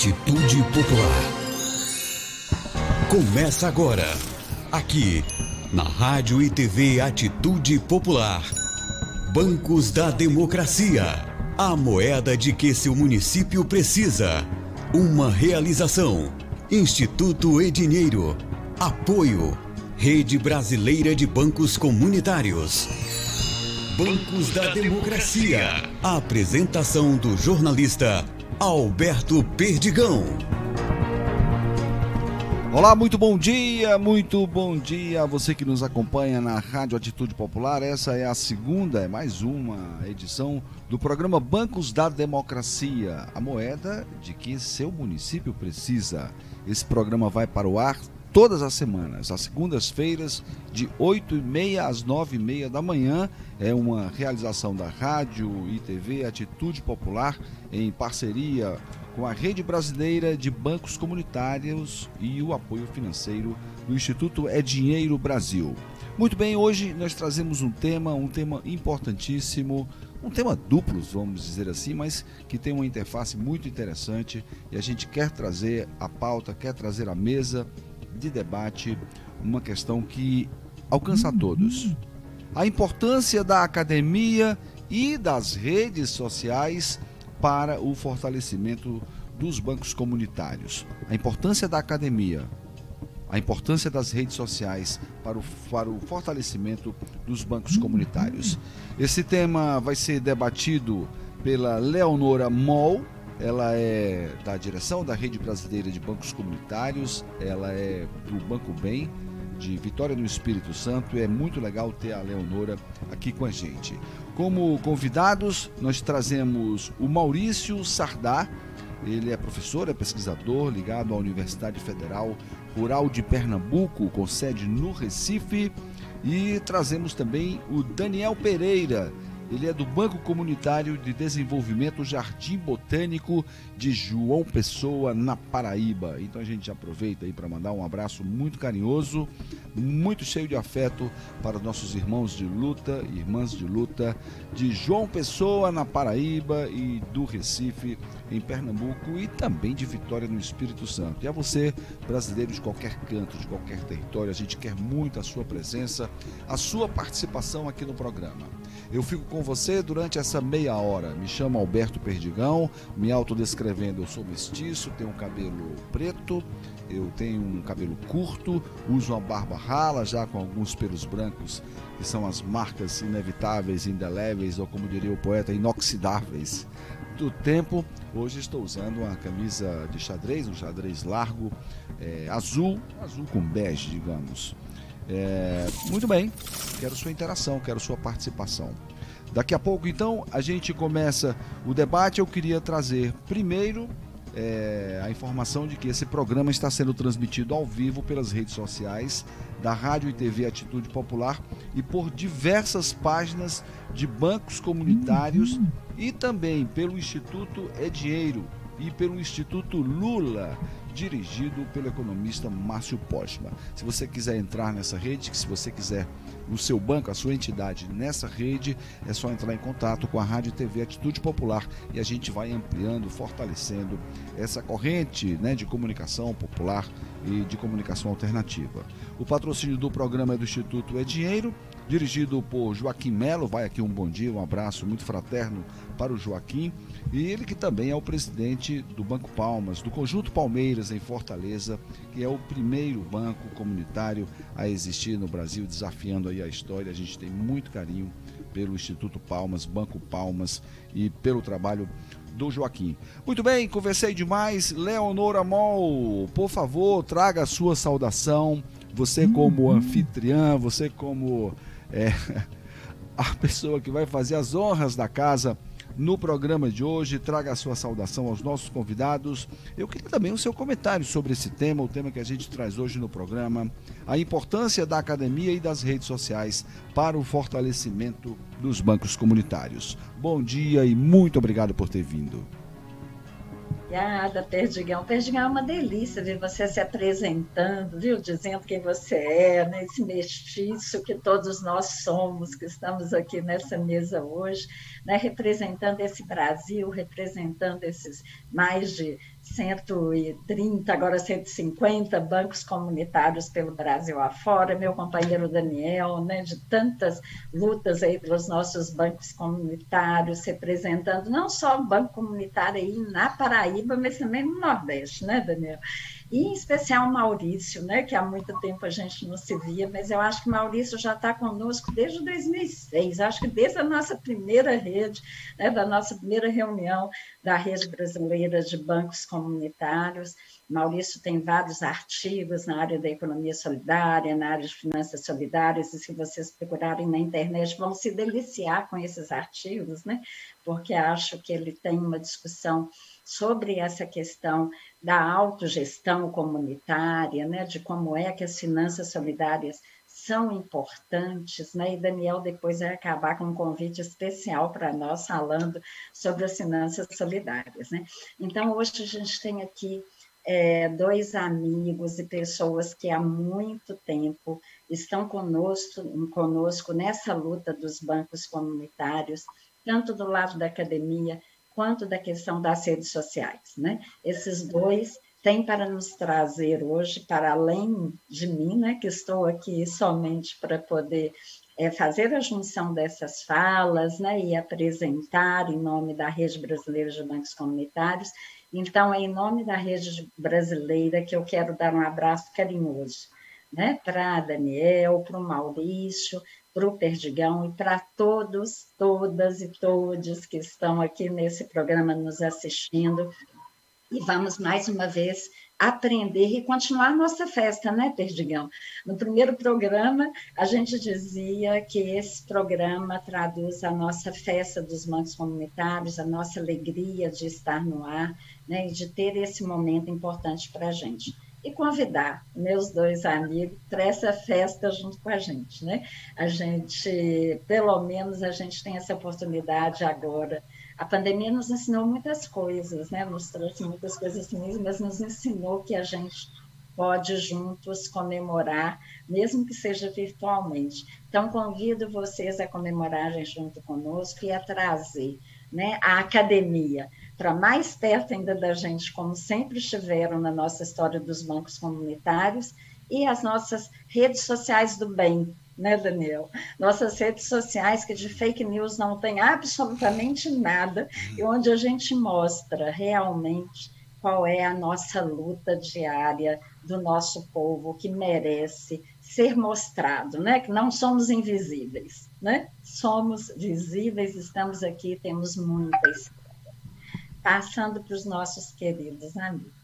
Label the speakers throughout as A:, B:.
A: Atitude Popular. Começa agora, aqui, na Rádio e TV Atitude Popular. Bancos da Democracia. A moeda de que seu município precisa. Uma realização. Instituto Edinheiro. Apoio. Rede Brasileira de Bancos Comunitários. Bancos da Democracia. A apresentação do jornalista Alberto Perdigão.
B: Olá, muito bom dia, muito bom dia a você que nos acompanha na Rádio Atitude Popular. Essa é a segunda, é mais uma edição do programa Bancos da Democracia, a moeda de que seu município precisa. Esse programa vai para o ar todas as semanas, às segundas-feiras, de 8 e meia às 9 e meia da manhã. É uma realização da Rádio e TV Atitude Popular em parceria com a Rede Brasileira de Bancos Comunitários e o apoio financeiro do Instituto É Dinheiro Brasil. Muito bem, hoje nós trazemos um tema, um tema importantíssimo, um tema duplo, vamos dizer assim, mas que tem uma interface muito interessante e a gente quer trazer a pauta, quer trazer a mesa de debate uma questão que alcança a todos. A importância da academia e das redes sociais para o fortalecimento dos bancos comunitários. A importância da academia, a importância das redes sociais para o, para o fortalecimento dos bancos comunitários. Esse tema vai ser debatido pela Leonora Moll, ela é da direção da Rede Brasileira de Bancos Comunitários, ela é do Banco Bem, de Vitória no Espírito Santo. É muito legal ter a Leonora aqui com a gente. Como convidados, nós trazemos o Maurício Sardá. Ele é professor, é pesquisador ligado à Universidade Federal Rural de Pernambuco, com sede no Recife. E trazemos também o Daniel Pereira, ele é do Banco Comunitário de Desenvolvimento Jardim Botânico de João Pessoa, na Paraíba. Então a gente aproveita aí para mandar um abraço muito carinhoso, muito cheio de afeto para os nossos irmãos de luta, irmãs de luta de João Pessoa, na Paraíba e do Recife, em Pernambuco e também de Vitória no Espírito Santo. E a você, brasileiro de qualquer canto, de qualquer território, a gente quer muito a sua presença, a sua participação aqui no programa. Eu fico com você durante essa meia hora. Me chamo Alberto Perdigão, me autodescrevendo. Eu sou mestiço, tenho um cabelo preto, eu tenho um cabelo curto, uso uma barba rala, já com alguns pelos brancos, que são as marcas inevitáveis, indeléveis, ou como diria o poeta, inoxidáveis do tempo. Hoje estou usando uma camisa de xadrez, um xadrez largo, é, azul, azul com bege, digamos. É, muito bem, quero sua interação, quero sua participação. Daqui a pouco, então, a gente começa o debate. Eu queria trazer primeiro é, a informação de que esse programa está sendo transmitido ao vivo pelas redes sociais da Rádio e TV Atitude Popular e por diversas páginas de bancos comunitários e também pelo Instituto Edieiro e pelo Instituto Lula dirigido pelo economista Márcio Postma. Se você quiser entrar nessa rede, se você quiser o seu banco, a sua entidade nessa rede, é só entrar em contato com a Rádio TV Atitude Popular e a gente vai ampliando, fortalecendo essa corrente né, de comunicação popular e de comunicação alternativa. O patrocínio do programa é do Instituto É Dinheiro, dirigido por Joaquim Melo. Vai aqui um bom dia, um abraço muito fraterno para o Joaquim. E ele que também é o presidente do Banco Palmas, do Conjunto Palmeiras em Fortaleza, que é o primeiro banco comunitário a existir no Brasil, desafiando aí a história. A gente tem muito carinho pelo Instituto Palmas, Banco Palmas e pelo trabalho do Joaquim. Muito bem, conversei demais. Leonora Mol, por favor, traga a sua saudação. Você como anfitriã, você como é, a pessoa que vai fazer as honras da casa no programa de hoje. Traga a sua saudação aos nossos convidados. Eu queria também o seu comentário sobre esse tema, o tema que a gente traz hoje no programa, a importância da academia e das redes sociais para o fortalecimento dos bancos comunitários. Bom dia e muito obrigado por ter vindo.
C: Obrigada, Perdigão. Perdigão é uma delícia ver você se apresentando, viu? Dizendo quem você é, né? mestiço que todos nós somos, que estamos aqui nessa mesa hoje, né? representando esse Brasil, representando esses mais de 130, agora 150 bancos comunitários pelo Brasil afora, meu companheiro Daniel, né, de tantas lutas aí pelos nossos bancos comunitários, representando não só o banco comunitário aí na Paraíba, mas também no Nordeste, né, Daniel? E em especial Maurício, né, que há muito tempo a gente não se via, mas eu acho que Maurício já está conosco desde 2006, acho que desde a nossa primeira rede, né, da nossa primeira reunião da Rede Brasileira de Bancos Comunitários. Maurício tem vários artigos na área da economia solidária, na área de finanças solidárias, e se vocês procurarem na internet, vão se deliciar com esses artigos, né? porque acho que ele tem uma discussão sobre essa questão da autogestão comunitária, né, de como é que as finanças solidárias são importantes, né? E Daniel depois vai acabar com um convite especial para nós falando sobre as finanças solidárias, né? Então hoje a gente tem aqui é, dois amigos e pessoas que há muito tempo estão conosco, conosco nessa luta dos bancos comunitários, tanto do lado da academia quanto da questão das redes sociais. Né? Esses dois têm para nos trazer hoje, para além de mim, né, que estou aqui somente para poder é, fazer a junção dessas falas né, e apresentar em nome da Rede Brasileira de Bancos Comunitários. Então, é em nome da Rede Brasileira que eu quero dar um abraço carinhoso né, para Daniel, para o Maurício, para o Perdigão e para todos, todas e todos que estão aqui nesse programa nos assistindo. E vamos mais uma vez aprender e continuar nossa festa, né, Perdigão? No primeiro programa, a gente dizia que esse programa traduz a nossa festa dos bancos comunitários, a nossa alegria de estar no ar, né, e de ter esse momento importante para a gente e convidar meus dois amigos para essa festa junto com a gente, né? A gente, pelo menos, a gente tem essa oportunidade agora. A pandemia nos ensinou muitas coisas, né? Nos trouxe muitas coisas ruins, mas nos ensinou que a gente pode juntos comemorar, mesmo que seja virtualmente. Então, convido vocês a comemorarem junto conosco e a trazer né, a academia para mais perto ainda da gente, como sempre estiveram na nossa história dos bancos comunitários, e as nossas redes sociais do bem, né, Daniel? Nossas redes sociais que de fake news não tem absolutamente nada, e onde a gente mostra realmente qual é a nossa luta diária do nosso povo que merece ser mostrado, né? Que não somos invisíveis, né? Somos visíveis, estamos aqui, temos muitas passando para os nossos queridos amigos.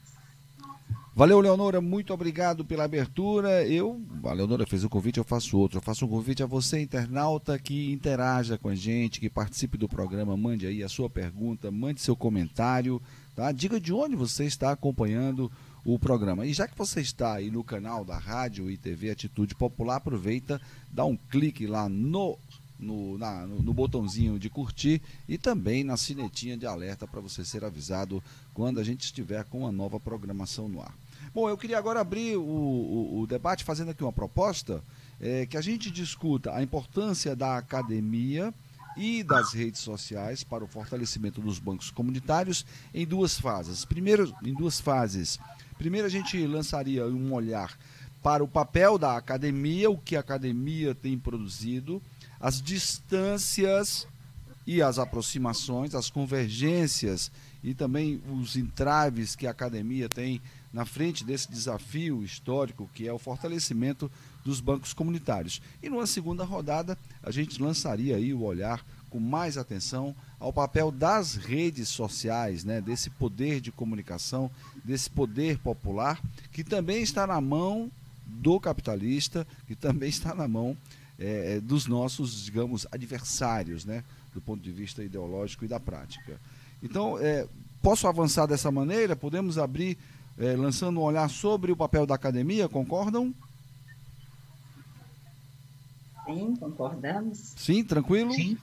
B: Valeu, Leonora, muito obrigado pela abertura. Eu, a Leonora fez o convite, eu faço outro. Eu faço um convite a você, internauta, que interaja com a gente, que participe do programa, mande aí a sua pergunta, mande seu comentário, tá? Diga de onde você está acompanhando o programa. E já que você está aí no canal da Rádio e TV Atitude Popular, aproveita, dá um clique lá no no, na, no, botãozinho de curtir e também na sinetinha de alerta para você ser avisado quando a gente estiver com uma nova programação no ar. Bom, eu queria agora abrir o, o, o debate fazendo aqui uma proposta é, que a gente discuta a importância da academia e das redes sociais para o fortalecimento dos bancos comunitários em duas fases. Primeiro, em duas fases. Primeiro, a gente lançaria um olhar para o papel da academia, o que a academia tem produzido as distâncias e as aproximações, as convergências e também os entraves que a academia tem na frente desse desafio histórico que é o fortalecimento dos bancos comunitários. E numa segunda rodada, a gente lançaria aí o olhar com mais atenção ao papel das redes sociais, né, desse poder de comunicação, desse poder popular, que também está na mão do capitalista, que também está na mão é, é, dos nossos, digamos, adversários, né, do ponto de vista ideológico e da prática. Então, é, posso avançar dessa maneira? Podemos abrir, é, lançando um olhar sobre o papel da academia, concordam?
C: Sim, concordamos.
B: Sim, tranquilo?
D: Sim.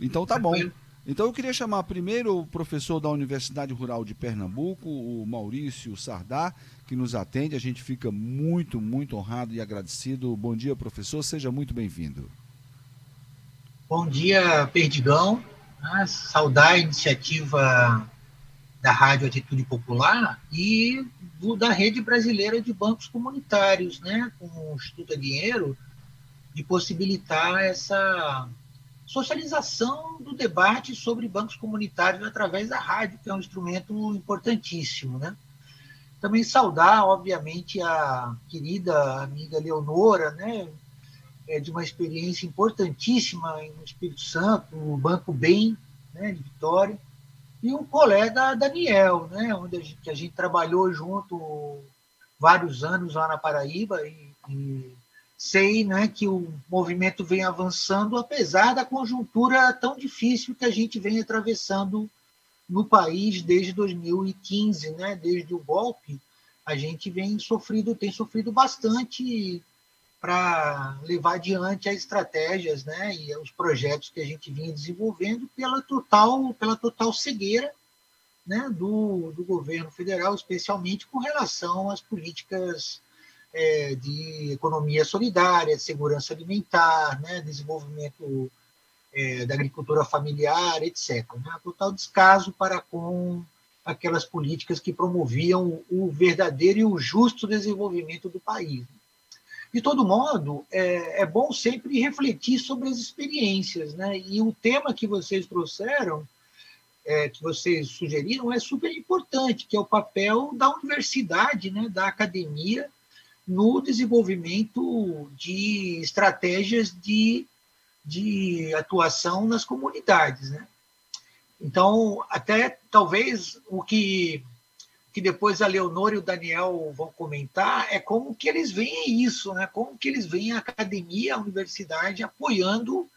B: Então tá tranquilo. bom. Então eu queria chamar primeiro o professor da Universidade Rural de Pernambuco, o Maurício Sardá, que nos atende. A gente fica muito, muito honrado e agradecido. Bom dia, professor. Seja muito bem-vindo.
D: Bom dia, Perdigão. Ah, saudar a iniciativa da Rádio Atitude Popular e do, da Rede Brasileira de Bancos Comunitários, né, com o Instituto Dinheiro, de possibilitar essa socialização do debate sobre bancos comunitários através da rádio, que é um instrumento importantíssimo. Né? Também saudar, obviamente, a querida amiga Leonora, né, é, de uma experiência importantíssima no Espírito Santo, no Banco Bem, né, de Vitória, e o colega Daniel, né, onde a gente, a gente trabalhou junto vários anos lá na Paraíba e, e sei né, que o movimento vem avançando, apesar da conjuntura tão difícil que a gente vem atravessando no país desde 2015, né, desde o golpe, a gente vem sofrido, tem sofrido bastante para levar adiante as estratégias né, e os projetos que a gente vinha desenvolvendo pela total, pela total cegueira né, do, do governo federal, especialmente com relação às políticas é, de economia solidária, de segurança alimentar, né, desenvolvimento é, da agricultura familiar, etc. Né, total descaso para com aquelas políticas que promoviam o verdadeiro e o justo desenvolvimento do país. De todo modo, é, é bom sempre refletir sobre as experiências, né? E o tema que vocês trouxeram, é, que vocês sugeriram, é super importante, que é o papel da universidade, né? Da academia no desenvolvimento de estratégias de, de atuação nas comunidades, né? Então, até talvez o que que depois a Leonor e o Daniel vão comentar, é como que eles veem isso, né? como que eles veem a academia, a universidade apoiando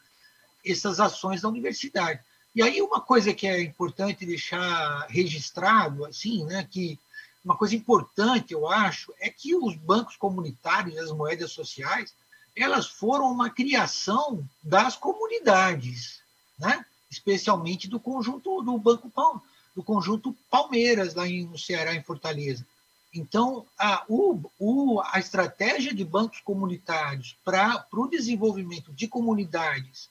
D: essas ações da universidade. E aí uma coisa que é importante deixar registrado, assim, né, que uma coisa importante, eu acho, é que os bancos comunitários, as moedas sociais, elas foram uma criação das comunidades, né? especialmente do conjunto do Banco Pão do conjunto Palmeiras, lá em, no Ceará, em Fortaleza. Então, a, o, o, a estratégia de bancos comunitários para o desenvolvimento de comunidades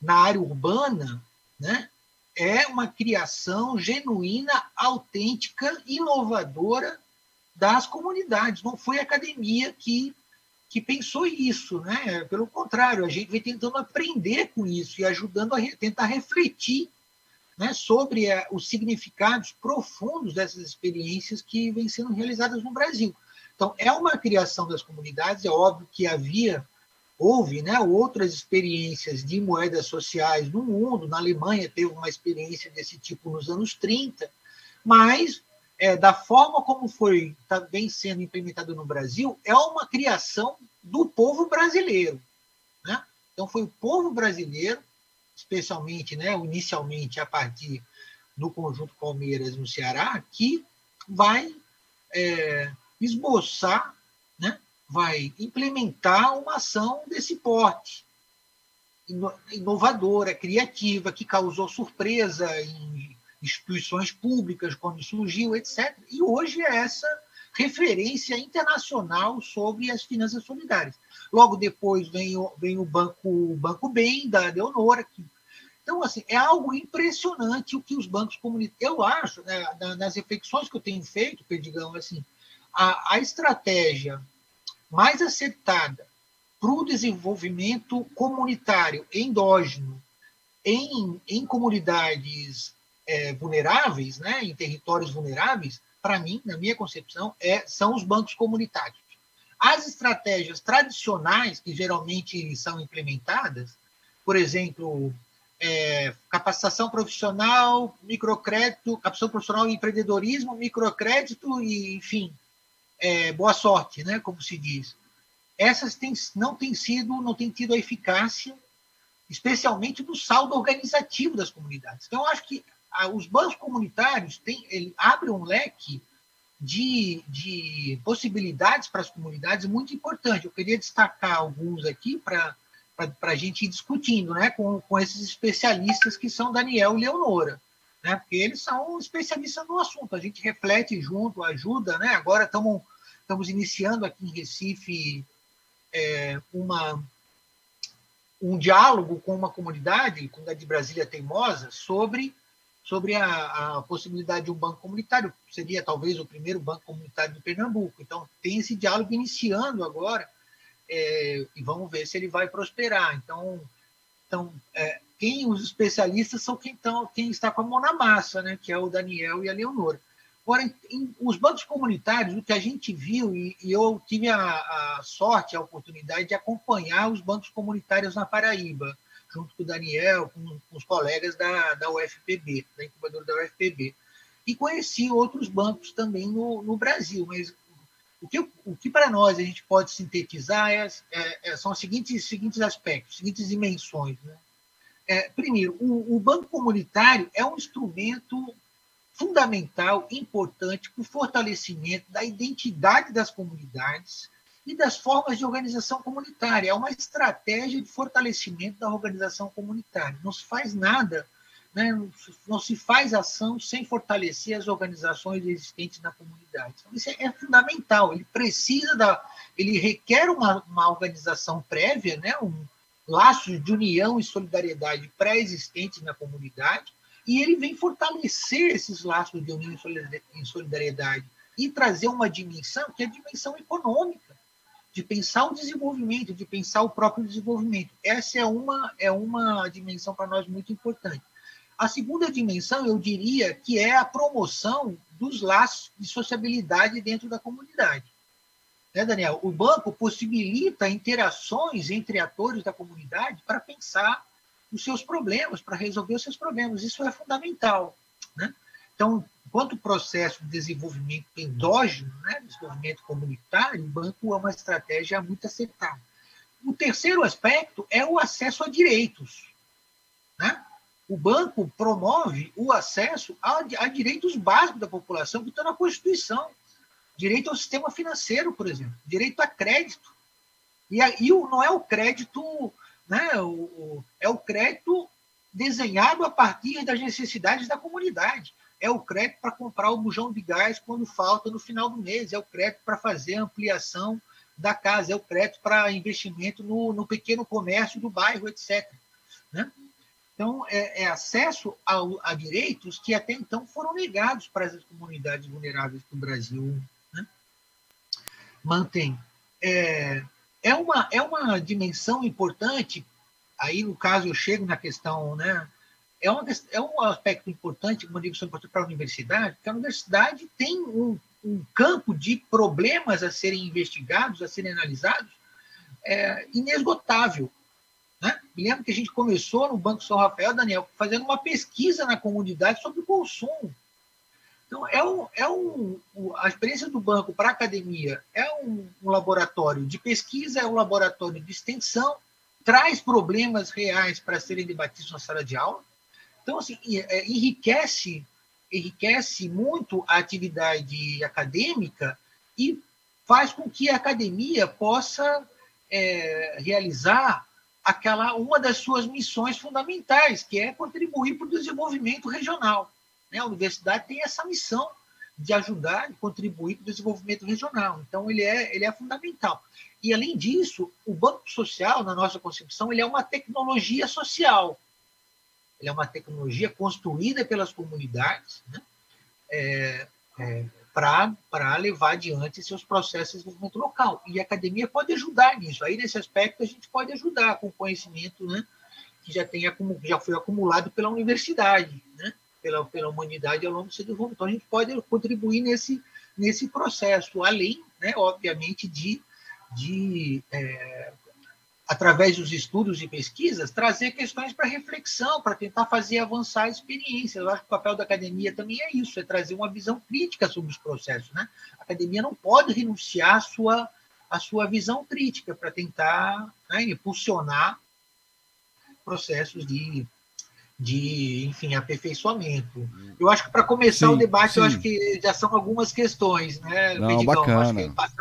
D: na área urbana né, é uma criação genuína, autêntica, inovadora das comunidades. Não foi a academia que, que pensou isso. Né? Pelo contrário, a gente vem tentando aprender com isso e ajudando a re, tentar refletir né, sobre é, os significados profundos dessas experiências que vêm sendo realizadas no Brasil. Então, é uma criação das comunidades, é óbvio que havia, houve né, outras experiências de moedas sociais no mundo, na Alemanha teve uma experiência desse tipo nos anos 30, mas é, da forma como foi tá, sendo implementado no Brasil, é uma criação do povo brasileiro. Né? Então, foi o povo brasileiro especialmente, né, inicialmente a partir do conjunto Palmeiras no Ceará, que vai é, esboçar, né, vai implementar uma ação desse porte, inovadora, criativa, que causou surpresa em instituições públicas quando surgiu, etc. E hoje é essa referência internacional sobre as finanças solidárias. Logo depois vem o, vem o Banco, o Banco Bem, da Leonora. Que... Então, assim, é algo impressionante o que os bancos comunitários. Eu acho, né, nas reflexões que eu tenho feito, Perdigão, assim, a, a estratégia mais acertada para o desenvolvimento comunitário endógeno em, em comunidades é, vulneráveis, né, em territórios vulneráveis, para mim, na minha concepção, é, são os bancos comunitários. As estratégias tradicionais que geralmente são implementadas, por exemplo, é, capacitação profissional, microcrédito, capacitação profissional e empreendedorismo, microcrédito e, enfim, é, boa sorte, né, como se diz. Essas tem, não têm sido, não têm tido a eficácia, especialmente do saldo organizativo das comunidades. Então, acho que os bancos comunitários têm, ele abre um leque de, de possibilidades para as comunidades muito importante. Eu queria destacar alguns aqui para a gente ir discutindo né, com, com esses especialistas que são Daniel e Leonora. Né, porque eles são especialistas no assunto. A gente reflete junto, ajuda. Né? Agora estamos, iniciando aqui em Recife é, uma, um diálogo com uma comunidade, comunidade de Brasília Teimosa, sobre sobre a, a, possibilidade de um banco comunitário, seria talvez o primeiro banco comunitário de Pernambuco. Então, tem esse diálogo iniciando agora, é, e vamos ver se ele vai prosperar. Então, então é, quem os especialistas são quem, tão, quem está com a mão na massa, né, que é o Daniel e a Leonor. Agora, em, em, os bancos comunitários, o que a gente viu, e, e eu tive a, a, sorte, a oportunidade de acompanhar os bancos comunitários na Paraíba, junto com o Daniel, com, com os colegas da, da UFPB, da incubadora da UFPB. E conheci outros bancos também no, no Brasil, mas o que, o que para nós a gente pode sintetizar é, é, é, são os seguintes, seguintes aspectos, seguintes dimensões. Né? É, primeiro, o, o, banco comunitário é um instrumento fundamental, importante para o fortalecimento da identidade das comunidades e das formas de organização comunitária. É uma estratégia de fortalecimento da organização comunitária. Não se faz nada, né? não se faz ação sem fortalecer as organizações existentes na comunidade. Então, isso é, é fundamental. Ele precisa da, ele requer uma, uma organização prévia, né? um laço de união e solidariedade pré-existentes na comunidade e ele vem fortalecer esses laços de união e solidariedade e trazer uma dimensão que é a dimensão econômica, de pensar o desenvolvimento, de pensar o próprio desenvolvimento. Essa é uma, é uma dimensão para nós muito importante. A segunda dimensão, eu diria, que é a promoção dos laços de sociabilidade dentro da comunidade. Né, Daniel? O banco possibilita interações entre atores da comunidade para pensar os seus problemas, para resolver os seus problemas. Isso é fundamental. Né? Então, enquanto o processo de desenvolvimento endógeno, né, desenvolvimento comunitário, o banco é uma estratégia muito acertada. O terceiro aspecto é o acesso a direitos. Né? O banco promove o acesso a, a direitos básicos da população que estão na Constituição. Direito ao sistema financeiro, por exemplo. Direito a crédito. E, aí não é o crédito né? O, o, é o crédito desenhado a partir das necessidades da comunidade. É o crédito para comprar o bujão de gás quando falta no final do mês, é o crédito para fazer a ampliação da casa, é o crédito para investimento no, no pequeno comércio do bairro, etc. Né? Então, é, é acesso a, direitos que até então foram negados para as comunidades vulneráveis que o Brasil né? mantém. É, é uma, é uma dimensão importante. Aí, no caso, eu chego na questão, né? É, uma, é um aspecto importante, uma dimensão importante para a universidade, porque a universidade tem um, um campo de problemas a serem investigados, a serem analisados, é, inesgotável. Né? Me lembro que a gente começou no Banco São Rafael, Daniel, fazendo uma pesquisa na comunidade sobre o consumo. Então, é um, é um, a experiência do banco para a academia é um, um, laboratório de pesquisa, é um laboratório de extensão, traz problemas reais para serem debatidos na sala de aula. Então, assim, é, enriquece, enriquece muito a atividade acadêmica e faz com que a academia possa é, realizar aquela uma das suas missões fundamentais, que é contribuir para o desenvolvimento regional. Né? A universidade tem essa missão de ajudar e contribuir para o desenvolvimento regional. Então, ele é, ele é fundamental. E, além disso, o Banco Social, na nossa concepção, ele é uma tecnologia social. Ele é uma tecnologia construída pelas comunidades né? é, é, para levar adiante seus processos de desenvolvimento local. E a academia pode ajudar nisso. Aí, nesse aspecto, a gente pode ajudar com conhecimento né, que já, tem, já foi acumulado pela universidade. Né? pela, pela humanidade ao longo do seu desenvolvimento. Então, a gente pode contribuir nesse, nesse processo, além, né, obviamente, de, de é, através dos estudos e pesquisas, trazer questões para reflexão, para tentar fazer avançar a experiência. Eu acho que o papel da academia também é isso, é trazer uma visão crítica sobre os processos. Né? A academia não pode renunciar à sua, à sua visão crítica para tentar né, impulsionar processos de de, enfim, aperfeiçoamento. Eu acho que para começar sim, o debate, sim. eu acho que já são algumas questões, né,
B: Não,
D: bacana. Passa,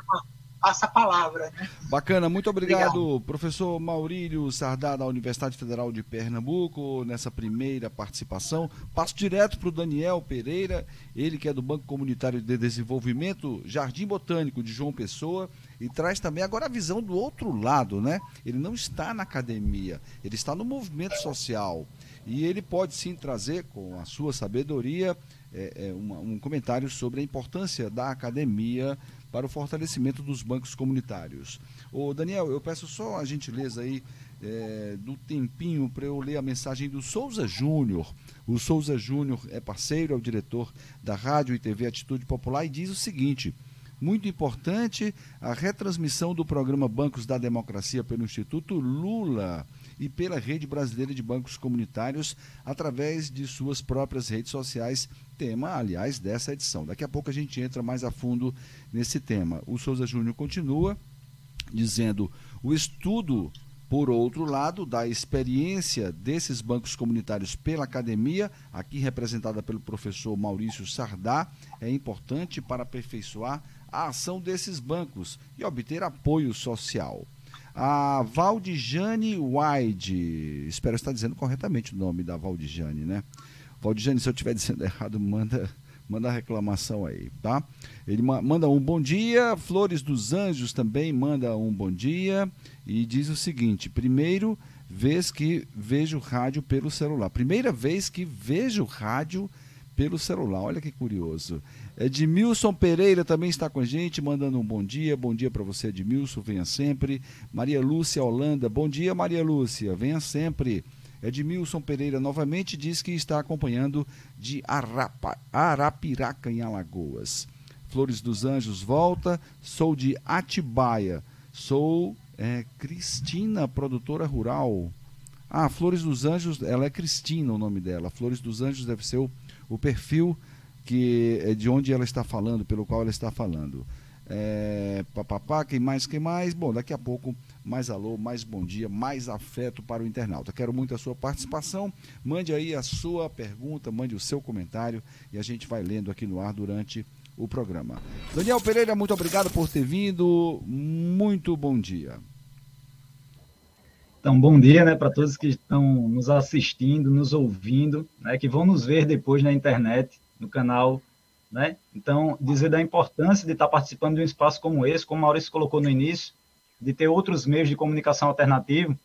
D: passa, a palavra, né?
B: Bacana, muito obrigado, obrigado. professor Maurílio Sardá, da Universidade Federal de Pernambuco, nessa primeira participação. Passo direto para o Daniel Pereira, ele que é do Banco Comunitário de Desenvolvimento Jardim Botânico de João Pessoa, e traz também agora a visão do outro lado, né? Ele não está na academia, ele está no movimento social E ele pode sim trazer, com a sua sabedoria, é, é, um comentário sobre a importância da academia para o fortalecimento dos bancos comunitários. Ô Daniel, eu peço só a gentileza aí é, do tempinho para eu ler a mensagem do Souza Júnior. O Souza Júnior é parceiro, é o diretor da Rádio e TV Atitude Popular e diz o seguinte: muito importante a retransmissão do programa Bancos da Democracia pelo Instituto Lula e pela Rede Brasileira de Bancos Comunitários através de suas próprias redes sociais, tema, aliás, dessa edição. Daqui a pouco a gente entra mais a fundo nesse tema. O Souza Júnior continua dizendo: o estudo por outro lado, da experiência desses bancos comunitários pela academia, aqui representada pelo professor Maurício Sardá, é importante para aperfeiçoar a ação desses bancos e obter apoio social. A Valdijane Wide, espero estar dizendo corretamente o nome da Valdijane, né? Valdijane, se eu estiver dizendo errado, manda manda a reclamação aí, tá? Ele manda um bom dia, Flores dos Anjos também manda um bom dia e diz o seguinte: primeiro vez que vejo rádio pelo celular. Primeira vez que vejo rádio pelo celular. Olha que curioso. Edmilson Pereira também está com a gente, mandando um bom dia. Bom dia para você, Edmilson. Venha sempre. Maria Lúcia Holanda. Bom dia, Maria Lúcia. Venha sempre. Edmilson Pereira novamente diz que está acompanhando de Arapa, Arapiraca, em Alagoas. Flores dos Anjos volta. Sou de Atibaia. Sou é, Cristina, produtora rural. Ah, Flores dos Anjos, ela é Cristina o nome dela. Flores dos Anjos deve ser o, o perfil que é de onde ela está falando, pelo qual ela está falando. É, papapá, quem mais, quem mais? Bom, daqui a pouco, mais alô, mais bom dia, mais afeto para o internauta. Quero muito a sua participação. Mande aí a sua pergunta, mande o seu comentário e a gente vai lendo aqui no ar durante o programa. Daniel Pereira, muito obrigado por ter vindo. Muito bom dia.
E: Então, bom dia né, para todos que estão nos assistindo, nos ouvindo, né, que vão nos ver depois na internet no canal, né? Então, dizer da importância de estar participando de um espaço como esse, como o Maurício colocou no início, de ter outros meios de comunicação alternativo,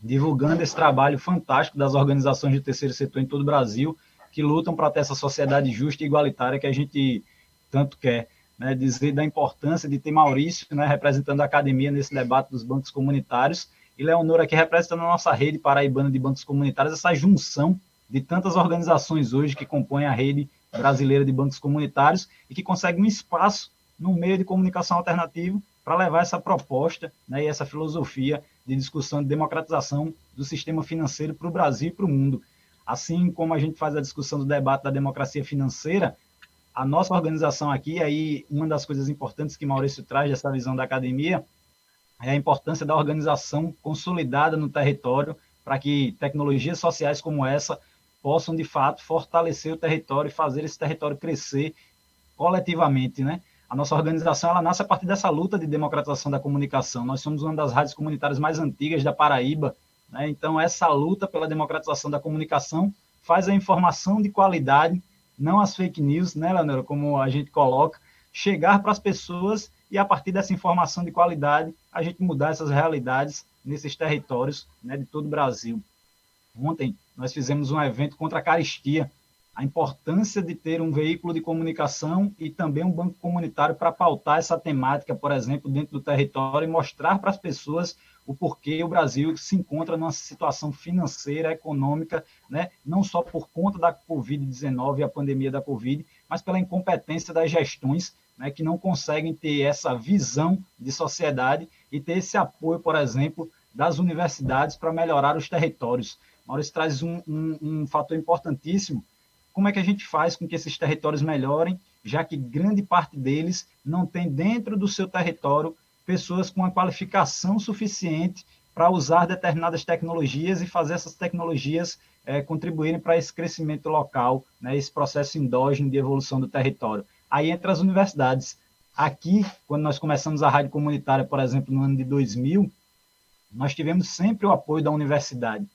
E: divulgando esse trabalho fantástico das organizações de terceiro setor em todo o Brasil, que lutam para ter essa sociedade justa e igualitária que a gente tanto quer. Né? Dizer da importância de ter Maurício né, representando a academia nesse debate dos bancos comunitários e Leonor aqui representando a nossa rede paraibana de bancos comunitários, essa junção de tantas organizações hoje que compõem a rede brasileira de bancos comunitários e que consegue um espaço no meio de comunicação alternativo para levar essa proposta né, e essa filosofia de discussão de democratização do sistema financeiro para o Brasil e para o mundo. Assim como a gente faz a discussão do debate da democracia financeira, a nossa organização aqui, aí uma das coisas importantes que Maurício traz dessa visão da academia, a importância da organização consolidada no território para que tecnologias sociais como essa possam, de fato, fortalecer o território e fazer esse território crescer coletivamente, né? A nossa organização ela nasce a partir dessa luta de democratização da comunicação. Nós somos uma das rádios comunitárias mais antigas da Paraíba, né? então essa luta pela democratização da comunicação faz a informação de qualidade, não as fake news, né, Leonora, como a gente coloca, chegar para as pessoas e a partir dessa informação de qualidade a gente mudar essas realidades nesses territórios né, de todo o Brasil. Ontem nós fizemos um evento contra a caristia, a importância de ter um veículo de comunicação e também um banco comunitário para pautar essa temática, por exemplo, dentro do território e mostrar para as pessoas o porquê o Brasil se encontra numa situação financeira, econômica, né, não só por conta da Covid-19 e a pandemia da Covid, mas pela incompetência das gestões né, que não conseguem ter essa visão de sociedade e ter esse apoio, por exemplo, das universidades para melhorar os territórios. Maurício traz um, um, um fator importantíssimo. Como é que a gente faz com que esses territórios melhorem, já que grande parte deles não tem dentro do seu território pessoas com a qualificação suficiente para usar determinadas tecnologias e fazer essas tecnologias é, contribuírem para esse crescimento local, né, esse processo endógeno de evolução do território. Aí entra as universidades. Aqui, quando nós começamos a rádio comunitária, por exemplo, no ano de 2000, nós tivemos sempre o apoio da universidade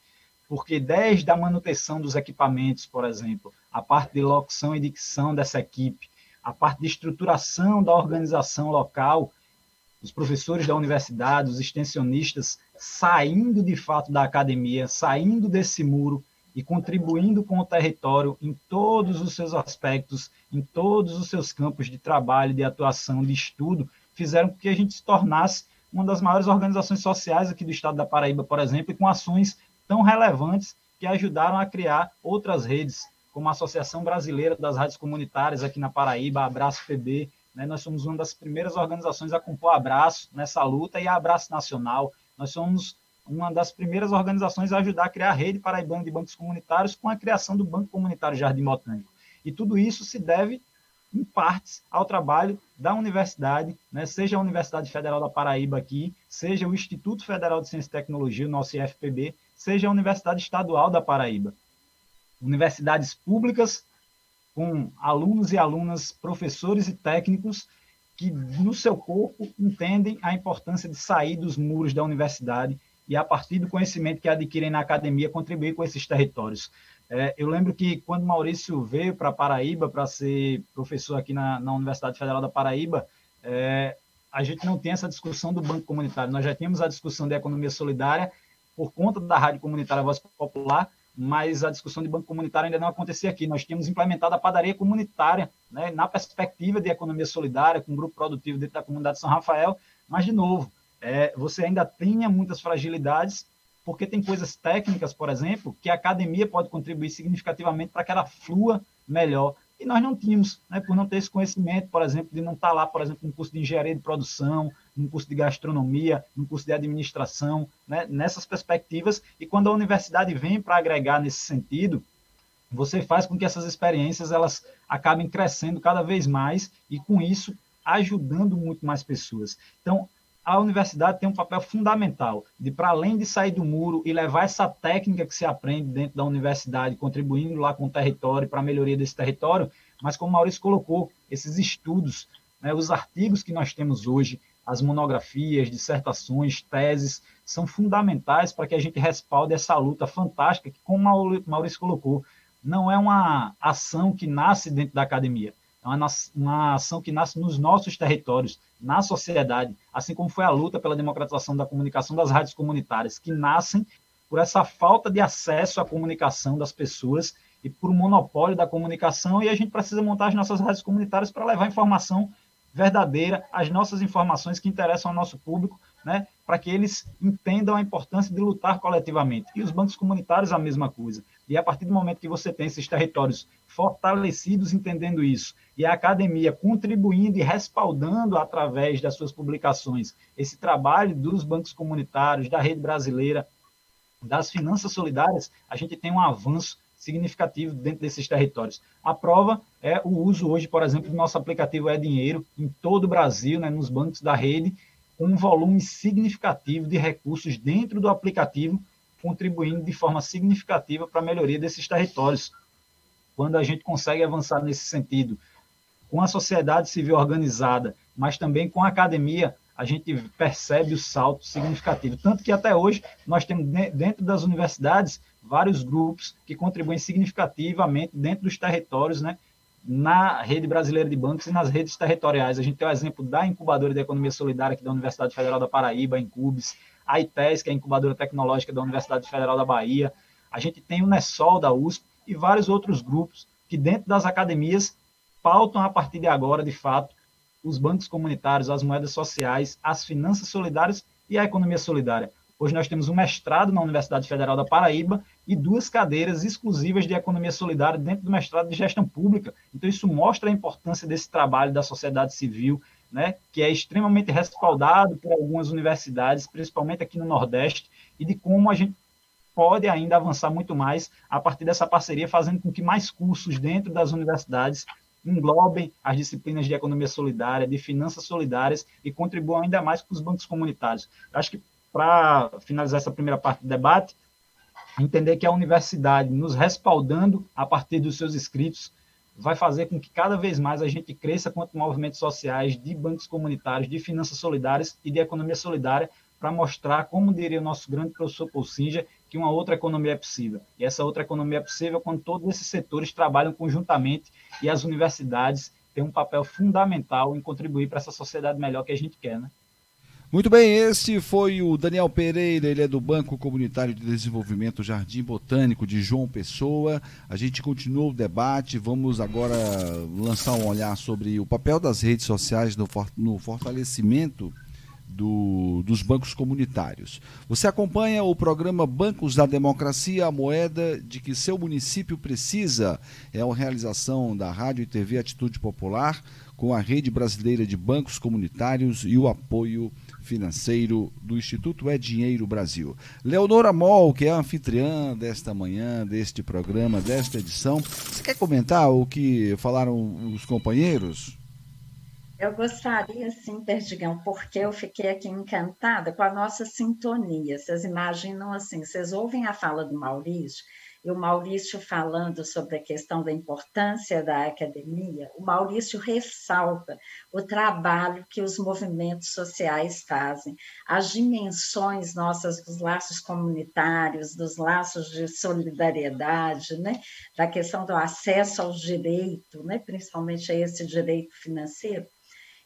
E: porque desde a manutenção dos equipamentos, por exemplo, a parte de locução e dicção dessa equipe, a parte de estruturação da organização local, os professores da universidade, os extensionistas, saindo de fato da academia, saindo desse muro e contribuindo com o território em todos os seus aspectos, em todos os seus campos de trabalho, de atuação, de estudo, fizeram com que a gente se tornasse uma das maiores organizações sociais aqui do estado da Paraíba, por exemplo, e com ações tão relevantes que ajudaram a criar outras redes, como a Associação Brasileira das Rádios Comunitárias aqui na Paraíba, Abraço PB. Né? Nós somos uma das primeiras organizações a compor Abraço nessa luta e a Abraço Nacional. Nós somos uma das primeiras organizações a ajudar a criar a rede paraibana de bancos comunitários com a criação do Banco Comunitário Jardim Botânico. E tudo isso se deve, em partes, ao trabalho da universidade, né? seja a Universidade Federal da Paraíba aqui, seja o Instituto Federal de Ciência e Tecnologia, o nosso IFPB, seja a Universidade Estadual da Paraíba. Universidades públicas com alunos e alunas, professores e técnicos que, no seu corpo, entendem a importância de sair dos muros da universidade e, a partir do conhecimento que adquirem na academia, contribuir com esses territórios. É, eu lembro que quando Maurício veio para Paraíba para ser professor aqui na, na, Universidade Federal da Paraíba, é, a gente não tem essa discussão do banco comunitário. Nós já tínhamos a discussão da economia solidária por conta da rádio comunitária Voz Popular, mas a discussão de banco comunitário ainda não acontecia aqui. Nós tínhamos implementado a padaria comunitária, né, na perspectiva de economia solidária, com um grupo produtivo dentro da comunidade de São Rafael, mas, de novo, é, você ainda tenha muitas fragilidades, porque tem coisas técnicas, por exemplo, que a academia pode contribuir significativamente para que ela flua melhor. E nós não tínhamos, né, por não ter esse conhecimento, por exemplo, de não estar lá, por exemplo, no curso de engenharia de produção, no curso de gastronomia, no curso de administração, né, nessas perspectivas. E quando a universidade vem para agregar nesse sentido, você faz com que essas experiências elas acabem crescendo cada vez mais e, com isso, ajudando muito mais pessoas. Então, a universidade tem um papel fundamental de, para além de sair do muro e levar essa técnica que se aprende dentro da universidade, contribuindo lá com o território para a melhoria desse território, mas como o Maurício colocou, esses estudos, né, os artigos que nós temos hoje, as monografias, dissertações, teses, são fundamentais para que a gente respalde essa luta fantástica que, como o Maurício colocou, não é uma ação que nasce dentro da academia, uma, uma ação que nasce nos nossos territórios, na sociedade, assim como foi a luta pela democratização da comunicação das rádios comunitárias, que nascem por essa falta de acesso à comunicação das pessoas e por um monopólio da comunicação, e a gente precisa montar as nossas rádios comunitárias para levar informação verdadeira, as nossas informações que interessam ao nosso público, né, para que eles entendam a importância de lutar coletivamente. E os bancos comunitários, a mesma coisa. E a partir do momento que você tem esses territórios fortalecidos entendendo isso, e a academia contribuindo e respaldando através das suas publicações esse trabalho dos bancos comunitários, da rede brasileira, das finanças solidárias, a gente tem um avanço significativo dentro desses territórios. A prova é o uso hoje, por exemplo, do nosso aplicativo É Dinheiro em todo o Brasil, né, nos bancos da rede, com um volume significativo de recursos dentro do aplicativo, contribuindo de forma significativa para a melhoria desses territórios. Quando a gente consegue avançar nesse sentido, com a sociedade civil organizada, mas também com a academia, a gente percebe o salto significativo. Tanto que até hoje nós temos dentro das universidades vários grupos que contribuem significativamente dentro dos territórios, né, na rede brasileira de bancos e nas redes territoriais. A gente tem o exemplo da incubadora de economia solidária aqui da Universidade Federal da Paraíba, a Incubes, a ITES, que é a incubadora tecnológica da Universidade Federal da Bahia. A gente tem o NESOL da USP e vários outros grupos que dentro das academias pautam a partir de agora, de fato, os bancos comunitários, as moedas sociais, as finanças solidárias e a economia solidária. Hoje nós temos um mestrado na Universidade Federal da Paraíba e duas cadeiras exclusivas de economia solidária dentro do mestrado de gestão pública. Então, isso mostra a importância desse trabalho da sociedade civil, né, que é extremamente respaldado por algumas universidades, principalmente aqui no Nordeste, e de como a gente pode ainda avançar muito mais a partir dessa parceria, fazendo com que mais cursos dentro das universidades englobem as disciplinas de economia solidária, de finanças solidárias e contribuam ainda mais com os bancos comunitários. Acho que para finalizar essa primeira parte do debate, entender que a universidade, nos respaldando a partir dos seus escritos, vai fazer com que cada vez mais a gente cresça quanto movimentos sociais de bancos comunitários, de finanças solidárias e de economia solidária, para mostrar, como diria o nosso grande professor Paul Singer, que uma outra economia é possível. E essa outra economia é possível quando todos esses setores trabalham conjuntamente e as universidades têm um papel fundamental em contribuir para essa sociedade melhor que a gente quer, né?
B: Muito bem, este foi o Daniel Pereira, ele é do Banco Comunitário de Desenvolvimento Jardim Botânico de João Pessoa. A gente continua o debate, vamos agora lançar um olhar sobre o papel das redes sociais no, no fortalecimento do, dos bancos comunitários. Você acompanha o programa Bancos da Democracia, a moeda de que seu município precisa. É uma realização da Rádio e TV Atitude Popular com a Rede Brasileira de Bancos Comunitários e o apoio financeiro do Instituto É Dinheiro Brasil. Leonora Mol, que é a anfitriã desta manhã, deste programa, desta edição, você quer comentar o que falaram os companheiros?
C: Eu gostaria, sim, Perdigão, porque eu fiquei aqui encantada com a nossa sintonia. Vocês imaginam assim, vocês ouvem a fala do Maurício, e o Maurício falando sobre a questão da importância da academia, o Maurício ressalta o trabalho que os movimentos sociais fazem, as dimensões nossas dos laços comunitários, dos laços de solidariedade, né? da questão do acesso ao direito, né? principalmente a esse direito financeiro.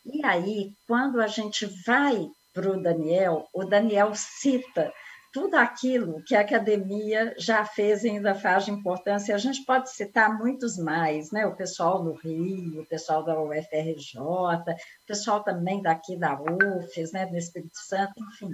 C: E aí, quando a gente vai para o Daniel, o Daniel cita tudo aquilo que a academia já fez e ainda faz de importância. A gente pode citar muitos mais, né? O pessoal do Rio, o pessoal da UFRJ, o pessoal também daqui da UFES, né? Do Espírito Santo, enfim.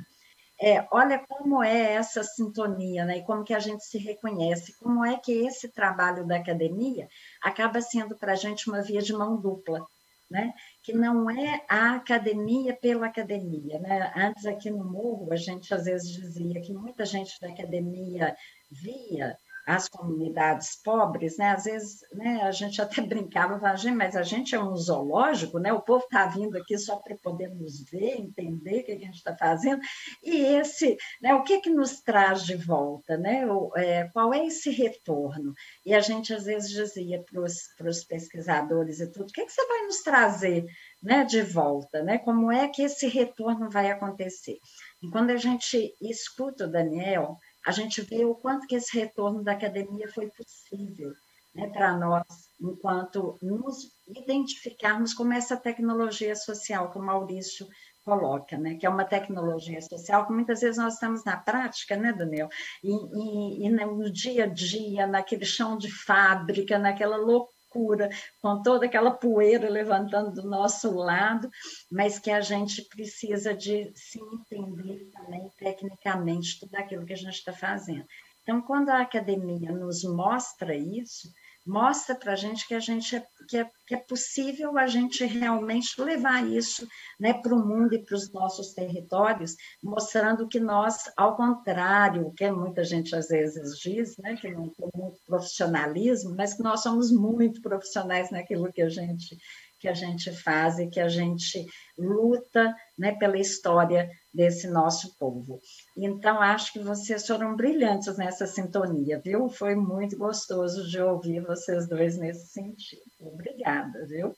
C: É, olha como é essa sintonia, né? E como que a gente se reconhece, como é que esse trabalho da academia acaba sendo para a gente uma via de mão dupla né? Que não é a academia pela academia. Né? Antes, aqui no Morro, a gente às vezes dizia que muita gente da academia via as comunidades pobres, né? Às vezes, né, a gente até brincava, falava, mas a gente é um zoológico, né? O povo está vindo aqui só para poder nos ver, entender o que a gente está fazendo. E esse, né? O que que nos traz de volta, né? O, é, qual é esse retorno? E a gente às vezes dizia para os pesquisadores e tudo, o que que você vai nos trazer, né? De volta, né? Como é que esse retorno vai acontecer? E quando a gente escuta o Daniel a gente vê o quanto que esse retorno da academia foi possível né, para nós, enquanto nos identificarmos como essa tecnologia social que o Maurício coloca, né, que é uma tecnologia social que muitas vezes nós estamos na prática, né, Daniel, e, e, e no dia a dia, naquele chão de fábrica, naquela loucura escura, com toda aquela poeira levantando do nosso lado, mas que a gente precisa de se entender também tecnicamente tudo aquilo que a gente está fazendo. Então, quando a academia nos mostra isso, mostra para a gente que a gente é, que é, que é possível a gente realmente levar isso né, para o mundo e para os nossos territórios, mostrando que nós, ao contrário, que muita gente às vezes diz, né, que não tem muito profissionalismo, mas que nós somos muito profissionais naquilo que a gente que a gente faz e que a gente luta né, pela história desse nosso povo. Então, acho que vocês foram brilhantes nessa sintonia, viu? Foi muito gostoso de ouvir vocês dois nesse sentido. Obrigada, viu?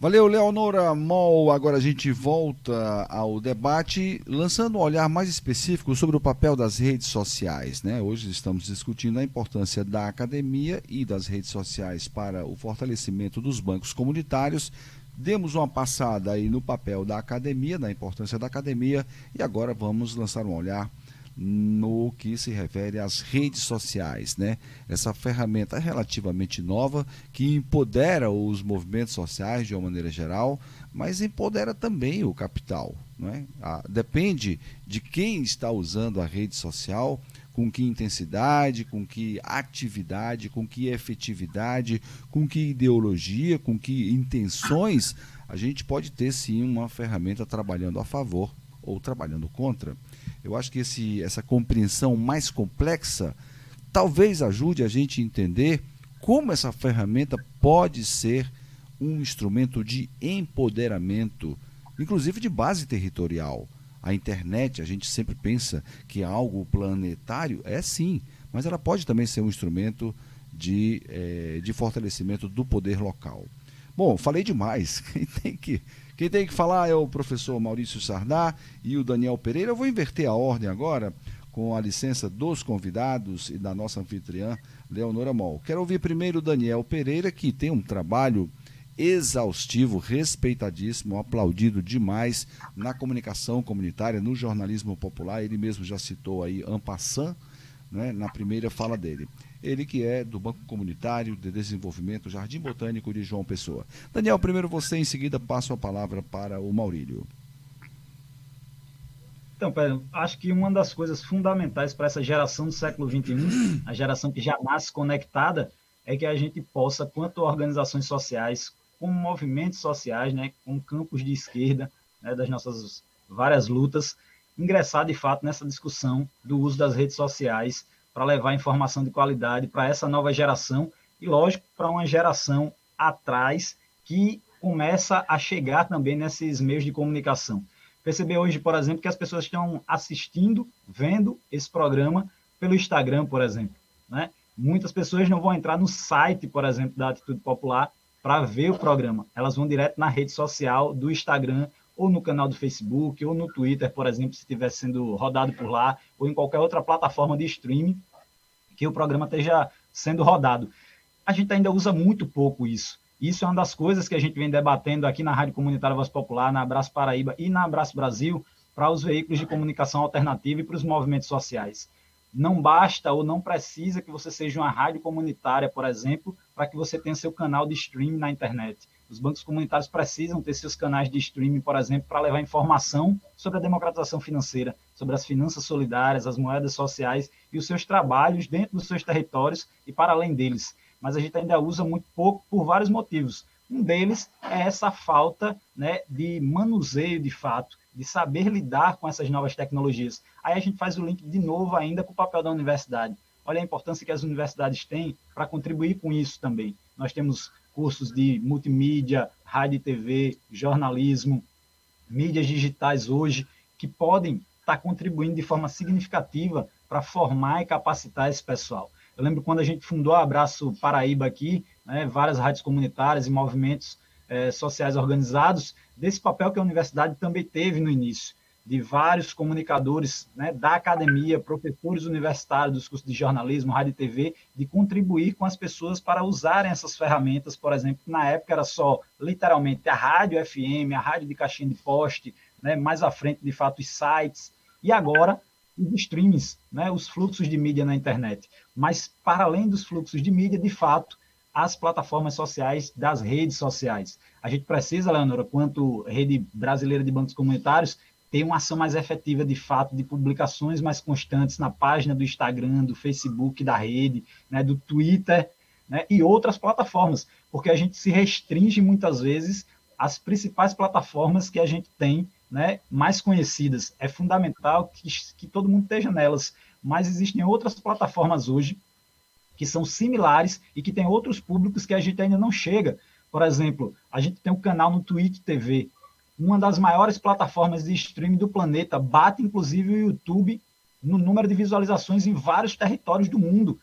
B: Valeu, Leonora Mol. Agora a gente volta ao debate, lançando um olhar mais específico sobre o papel das redes sociais. Né? Hoje estamos discutindo a importância da academia e das redes sociais para o fortalecimento dos bancos comunitários. Demos uma passada aí no papel da academia, na importância da academia, e agora vamos lançar um olhar no que se refere às redes sociais, né? Essa ferramenta relativamente nova que empodera os movimentos sociais de uma maneira geral, mas empodera também o capital, não é? Ah, depende de quem está usando a rede social, com que intensidade, com que atividade, com que efetividade, com que ideologia, com que intenções, a gente pode ter sim uma ferramenta trabalhando a favor ou trabalhando contra. Eu acho que esse, essa compreensão mais complexa talvez ajude a gente a entender como essa ferramenta pode ser um instrumento de empoderamento, inclusive de base territorial. A internet, a gente sempre pensa que é algo planetário, é sim, mas ela pode também ser um instrumento de, é, de fortalecimento do poder local. Bom, falei demais. Tem que quem tem que falar é o professor Maurício Sardá e o Daniel Pereira. Eu vou inverter a ordem agora, com a licença dos convidados e da nossa anfitriã, Leonora Mol. Quero ouvir primeiro o Daniel Pereira, que tem um trabalho exaustivo, respeitadíssimo, aplaudido demais na comunicação comunitária, no jornalismo popular. Ele mesmo já citou aí Ampassan, né, na primeira fala dele. Ele que é do Banco Comunitário de Desenvolvimento Jardim Botânico de João Pessoa. Daniel, primeiro você, em seguida passo a palavra para o Maurílio.
E: Então, Pedro, acho que uma das coisas fundamentais para essa geração do século XXI, a geração que já nasce conectada, é que a gente possa, quanto organizações sociais, como movimentos sociais, né, como campos de esquerda, né, das nossas várias lutas, ingressar de fato nessa discussão do uso das redes sociais para levar informação de qualidade para essa nova geração e, lógico, para uma geração atrás que começa a chegar também nesses meios de comunicação perceber hoje, por exemplo, que as pessoas estão assistindo, vendo esse programa pelo Instagram, por exemplo. Né? Muitas pessoas não vão entrar no site, por exemplo, da Atitude Popular para ver o programa. Elas vão direto na rede social do Instagram, ou no canal do Facebook, ou no Twitter, por exemplo, se estiver sendo rodado por lá, ou em qualquer outra plataforma de streaming que o programa esteja sendo rodado. A gente ainda usa muito pouco isso. Isso é uma das coisas que a gente vem debatendo aqui na Rádio Comunitária Voz Popular, na Abraço Paraíba e na Abraço Brasil, para os veículos de comunicação alternativa e para os movimentos sociais. Não basta ou não precisa que você seja uma rádio comunitária, por exemplo, para que você tenha seu canal de streaming na internet. Os bancos comunitários precisam ter seus canais de streaming, por exemplo, para levar informação sobre a democratização financeira, sobre as finanças solidárias, as moedas sociais e os seus trabalhos dentro dos seus territórios e para além deles mas a gente ainda usa muito pouco por vários motivos. Um deles é essa falta né, de manuseio de fato, de saber lidar com essas novas tecnologias. Aí a gente faz o link de novo ainda com o papel da universidade. Olha a importância que as universidades têm para contribuir com isso também. Nós temos cursos de multimídia, rádio e TV, jornalismo, mídias digitais hoje, que podem estar contribuindo de forma significativa para formar e capacitar esse pessoal. Eu lembro quando a gente fundou a Abraço Paraíba aqui, né, várias rádios comunitárias e movimentos é, sociais organizados, desse papel que a universidade também teve no início, de vários comunicadores né, da academia, professores universitários dos cursos de jornalismo, rádio e TV, de contribuir com as pessoas para usarem essas ferramentas, por exemplo, na época era só literalmente a rádio FM, a rádio de caixinha de poste, né, mais à frente, de fato, os sites, e agora os streams, né, os fluxos de mídia na internet. Mas, para além dos fluxos de mídia, de fato, as plataformas sociais das redes sociais. A gente precisa, Leonora, quanto rede brasileira de bancos comunitários, ter uma ação mais efetiva, de fato, de publicações mais constantes na página do Instagram, do Facebook, da rede, né, do Twitter né, e outras plataformas, porque a gente se restringe muitas vezes às principais plataformas que a gente tem né, mais conhecidas. É fundamental que, que todo mundo esteja nelas, mas existem outras plataformas hoje que são similares e que têm outros públicos que a gente ainda não chega. Por exemplo, a gente tem um canal no Twitch TV, uma das maiores plataformas de streaming do planeta, bate inclusive o YouTube no número de visualizações em vários territórios do mundo.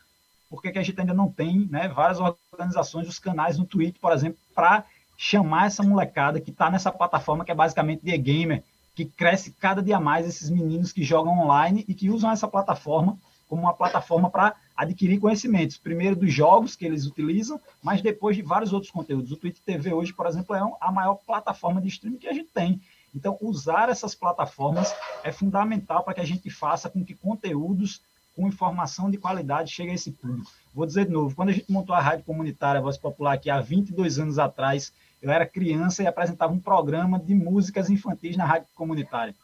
E: Por que, a gente ainda não tem né, várias organizações, os canais no Twitch, por exemplo, para chamar essa molecada que está nessa plataforma que é basicamente de gamer, que cresce cada dia mais esses meninos que jogam online e que usam essa plataforma como uma plataforma para adquirir conhecimentos, primeiro dos jogos que eles utilizam, mas depois de vários outros conteúdos. O Twitch TV hoje, por exemplo, é a maior plataforma de streaming que a gente tem. Então, usar essas plataformas é fundamental para que a gente faça com que conteúdos com informação de qualidade cheguem a esse público. Vou dizer de novo, quando a gente montou a rádio comunitária Voz Popular aqui há 22 anos atrás, eu era criança e apresentava um programa de músicas infantis na rádio comunitária.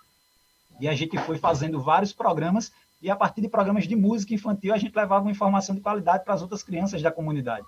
E: E a gente foi fazendo vários programas e a partir de programas de música infantil a gente levava uma informação de qualidade para as outras crianças da comunidade.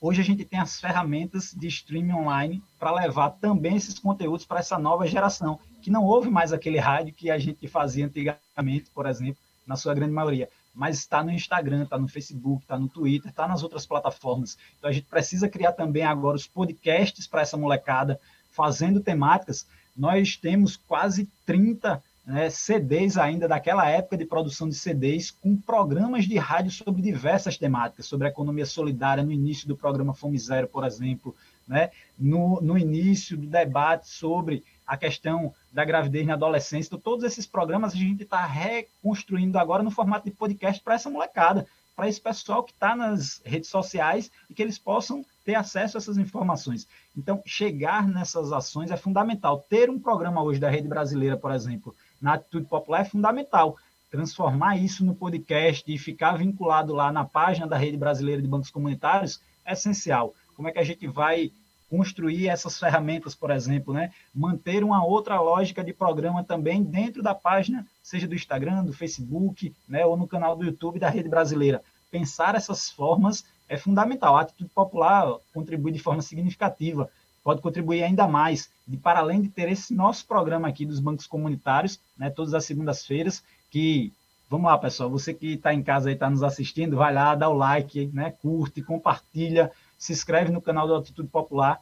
E: Hoje a gente tem as ferramentas de streaming online para levar também esses conteúdos para essa nova geração, que não ouve mais aquele rádio que a gente fazia antigamente, por exemplo, na sua grande maioria mas está no Instagram, está no Facebook, está no Twitter, está nas outras plataformas. Então a gente precisa criar também agora os podcasts para essa molecada, fazendo temáticas. Nós temos quase 30 né, CDs ainda daquela época de produção de CDs, com programas de rádio sobre diversas temáticas, sobre a economia solidária, no início do programa Fome Zero, por exemplo, né, no, no início do debate sobre a questão da gravidez na adolescência. Então, todos esses programas a gente está reconstruindo agora no formato de podcast para essa molecada, para esse pessoal que está nas redes sociais e que eles possam ter acesso a essas informações. Então, chegar nessas ações é fundamental. Ter um programa hoje da Rede Brasileira, por exemplo, na Atitude Popular é fundamental. Transformar isso no podcast e ficar vinculado lá na página da Rede Brasileira de Bancos Comunitários é essencial. Como é que a gente vai construir essas ferramentas, por exemplo, né? Manter uma outra lógica de programa também dentro da página, seja do Instagram, do Facebook, né, ou no canal do YouTube da Rede Brasileira. Pensar essas formas é fundamental. A atitude popular contribui de forma significativa, pode contribuir ainda mais, de para além de ter esse nosso programa aqui dos bancos comunitários, né, todas as segundas-feiras, que Vamos lá, pessoal. Você que está em casa e está nos assistindo, vai lá, dá o like, né? curte, compartilha, se inscreve no canal do Atitude Popular,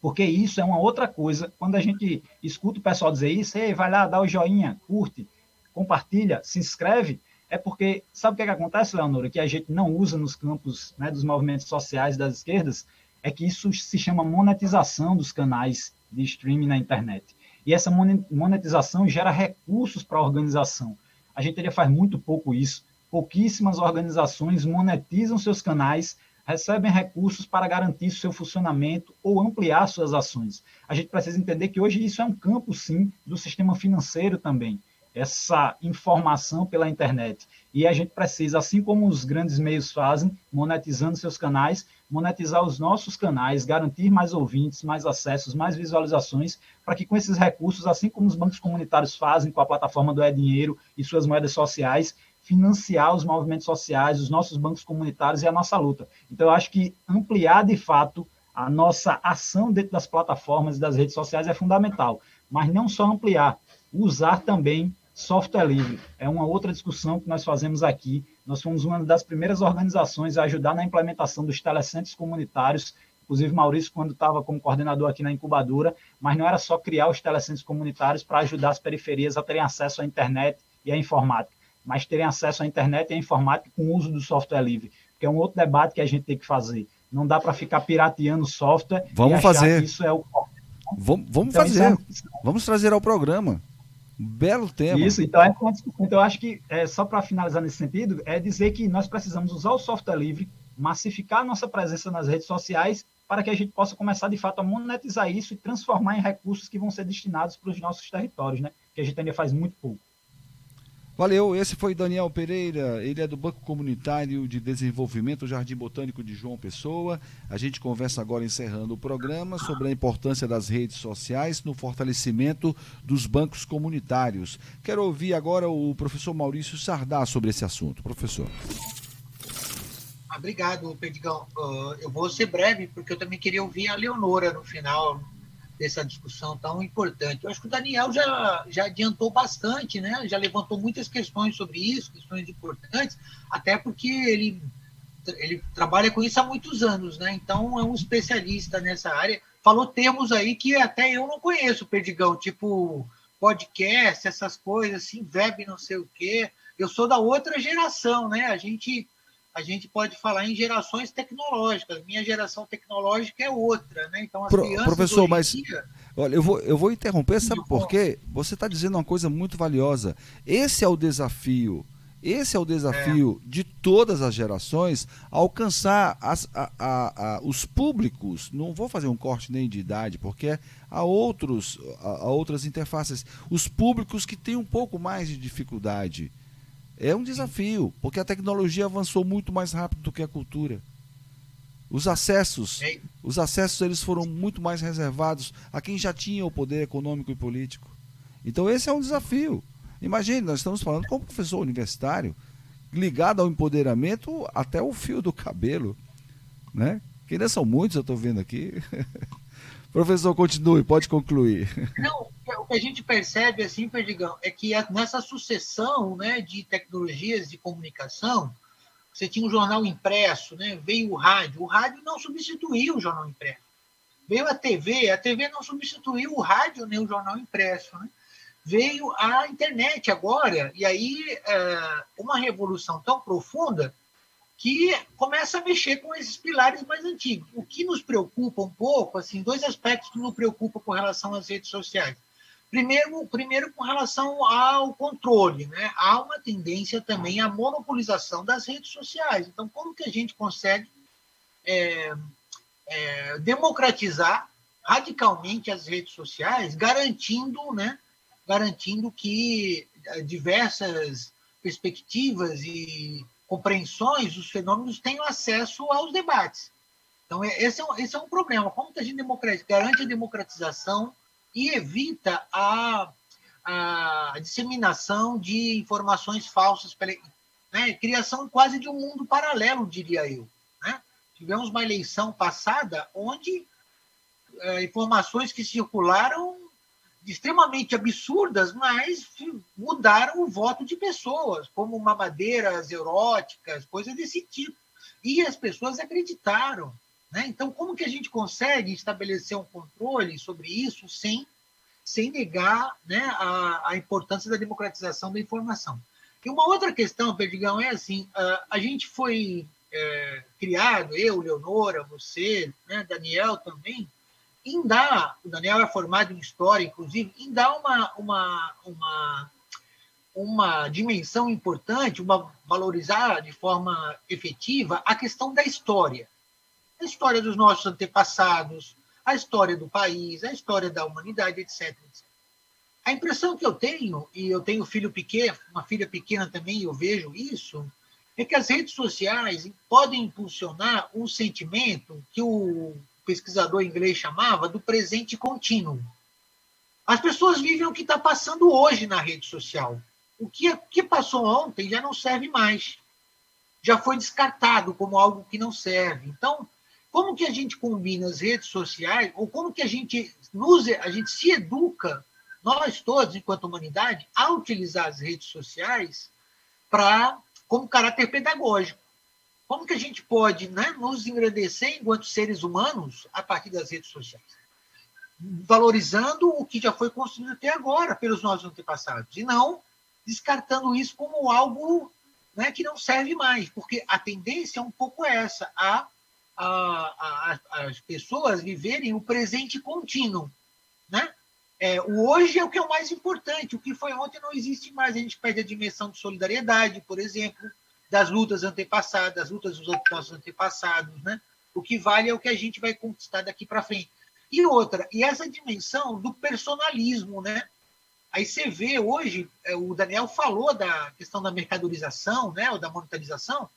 E: porque isso é uma outra coisa. Quando a gente escuta o pessoal dizer isso, Ei, vai lá, dá o joinha, curte, compartilha, se inscreve, é porque, sabe o que, é que acontece, Leonora, que a gente não usa nos campos né, dos movimentos sociais das esquerdas, é que isso se chama monetização dos canais de streaming na internet. E essa monetização gera recursos para a organização. A gente ainda faz muito pouco isso. Pouquíssimas organizações monetizam seus canais recebem recursos para garantir seu funcionamento ou ampliar suas ações. A gente precisa entender que hoje isso é um campo, sim, do sistema financeiro também, essa informação pela internet. E a gente precisa, assim como os grandes meios fazem, monetizando seus canais, monetizar os nossos canais, garantir mais ouvintes, mais acessos, mais visualizações, para que com esses recursos, assim como os bancos comunitários fazem com a plataforma do E-Dinheiro e suas moedas sociais, financiar os movimentos sociais, os nossos bancos comunitários e a nossa luta. Então, eu acho que ampliar de fato a nossa ação dentro das plataformas e das redes sociais é fundamental, mas não só ampliar, usar também software livre. É uma outra discussão que nós fazemos aqui. Nós fomos uma das primeiras organizações a ajudar na implementação dos telecentros comunitários, inclusive Maurício, quando estava como coordenador aqui na incubadora, mas não era só criar os telecentros comunitários para ajudar as periferias a terem acesso à internet e à informática mas terem acesso à internet e à informática com o uso do software livre, que é um outro debate que a gente tem que fazer. Não dá para ficar pirateando software.
B: Vamos fazer. isso é o Vamos, vamos então, fazer. É... Vamos trazer ao programa. Belo tema.
E: Isso, então é Então, eu acho que, é, só para finalizar nesse sentido, é dizer que nós precisamos usar o software livre, massificar a nossa presença nas redes sociais, para que a gente possa começar, de fato, a monetizar isso e transformar em recursos que vão ser destinados para os nossos territórios, né? Que a gente ainda faz muito pouco.
B: Valeu, esse foi Daniel Pereira, ele é do Banco Comunitário de Desenvolvimento Jardim Botânico de João Pessoa. A gente conversa agora, encerrando o programa, sobre a importância das redes sociais no fortalecimento dos bancos comunitários. Quero ouvir agora o professor Maurício Sardá sobre esse assunto. Professor.
D: Obrigado, Pedigão. Uh, eu vou ser breve, porque eu também queria ouvir a Leonora no final dessa discussão tão importante. Eu acho que o Daniel já, já adiantou bastante, né? já levantou muitas questões sobre isso, questões importantes, até porque ele, ele trabalha com isso há muitos anos, né? então é um especialista nessa área. Falou termos aí que até eu não conheço, Perdigão, tipo podcast, essas coisas, assim, web não sei o quê. Eu sou da outra geração, né? A gente a gente pode falar em gerações tecnológicas. Minha geração tecnológica é outra, né? Então, as
B: Pro, professor, mas dia... olha, eu vou, eu vou interromper, sabe por quê? Você está dizendo uma coisa muito valiosa. Esse é o desafio. Esse é o desafio é. de todas as gerações alcançar as, a, a, a, os públicos. Não vou fazer um corte nem de idade, porque há outros, há outras interfaces. Os públicos que têm um pouco mais de dificuldade é um desafio, porque a tecnologia avançou muito mais rápido do que a cultura. Os acessos, os acessos eles foram muito mais reservados a quem já tinha o poder econômico e político. Então esse é um desafio. Imagine, nós estamos falando com um professor universitário ligado ao empoderamento até o fio do cabelo, né? Que ainda são muitos, eu estou vendo aqui. Professor, continue, pode concluir.
D: Não, o que a gente percebe, assim, Perdigão, é que nessa sucessão né, de tecnologias de comunicação, você tinha um jornal impresso, né, veio o rádio. O rádio não substituiu o jornal impresso. Veio a TV, a TV não substituiu o rádio nem o jornal impresso. Né? Veio a internet agora, e aí é, uma revolução tão profunda que começa a mexer com esses pilares mais antigos. O que nos preocupa um pouco, assim, dois aspectos que nos preocupam com relação às redes sociais. Primeiro, primeiro com relação ao controle, né? Há uma tendência também à monopolização das redes sociais. Então, como que a gente consegue é, é, democratizar radicalmente as redes sociais, garantindo, né, garantindo que é, diversas perspectivas e compreensões dos fenômenos tenham acesso aos debates. Então, é, esse é um, esse é um problema. Como que a gente garante a democratização e evita a, a disseminação de informações falsas, né? criação quase de um mundo paralelo, diria eu. Né? Tivemos uma eleição passada onde é, informações que circularam extremamente absurdas, mas mudaram o voto de pessoas, como mamadeiras eróticas, coisas desse tipo. E as pessoas acreditaram. Né? Então, como que a gente consegue estabelecer um controle sobre isso sem, sem negar né, a, a importância da democratização da informação? E uma outra questão, Perdigão, é assim: a gente foi é, criado, eu, Leonora, você, né, Daniel também, em dar, o Daniel é formado em História, inclusive, em dar uma, uma, uma, uma dimensão importante, uma valorizar de forma efetiva a questão da história. A história dos nossos antepassados, a história do país, a história da humanidade, etc. etc. A impressão que eu tenho, e eu tenho filho pequeno, uma filha pequena também, eu vejo isso, é que as redes sociais podem impulsionar um sentimento que o pesquisador inglês chamava do presente contínuo. As pessoas vivem o que está passando hoje na rede social. O que, que passou ontem já não serve mais. Já foi descartado como algo que não serve. Então, como que a gente combina as redes sociais, ou como que a gente, nos, a gente se educa, nós todos, enquanto humanidade, a utilizar as redes sociais para como caráter pedagógico. Como que a gente pode né, nos engrandecer enquanto seres humanos a partir das redes sociais? Valorizando o que já foi construído até agora pelos nossos antepassados, e não descartando isso como algo né, que não serve mais, porque a tendência é um pouco essa, a, a, a, as pessoas viverem o presente contínuo. Né? É, o hoje é o que é o mais importante, o que foi ontem não existe mais, a gente perde a dimensão de solidariedade, por exemplo, das lutas antepassadas, das lutas dos nossos antepassados, né? O que vale é o que a gente vai conquistar daqui para frente. E outra, e essa dimensão do personalismo, né? Aí você vê hoje, é, o Daniel falou da questão da mercadorização, né, ou da monetarização,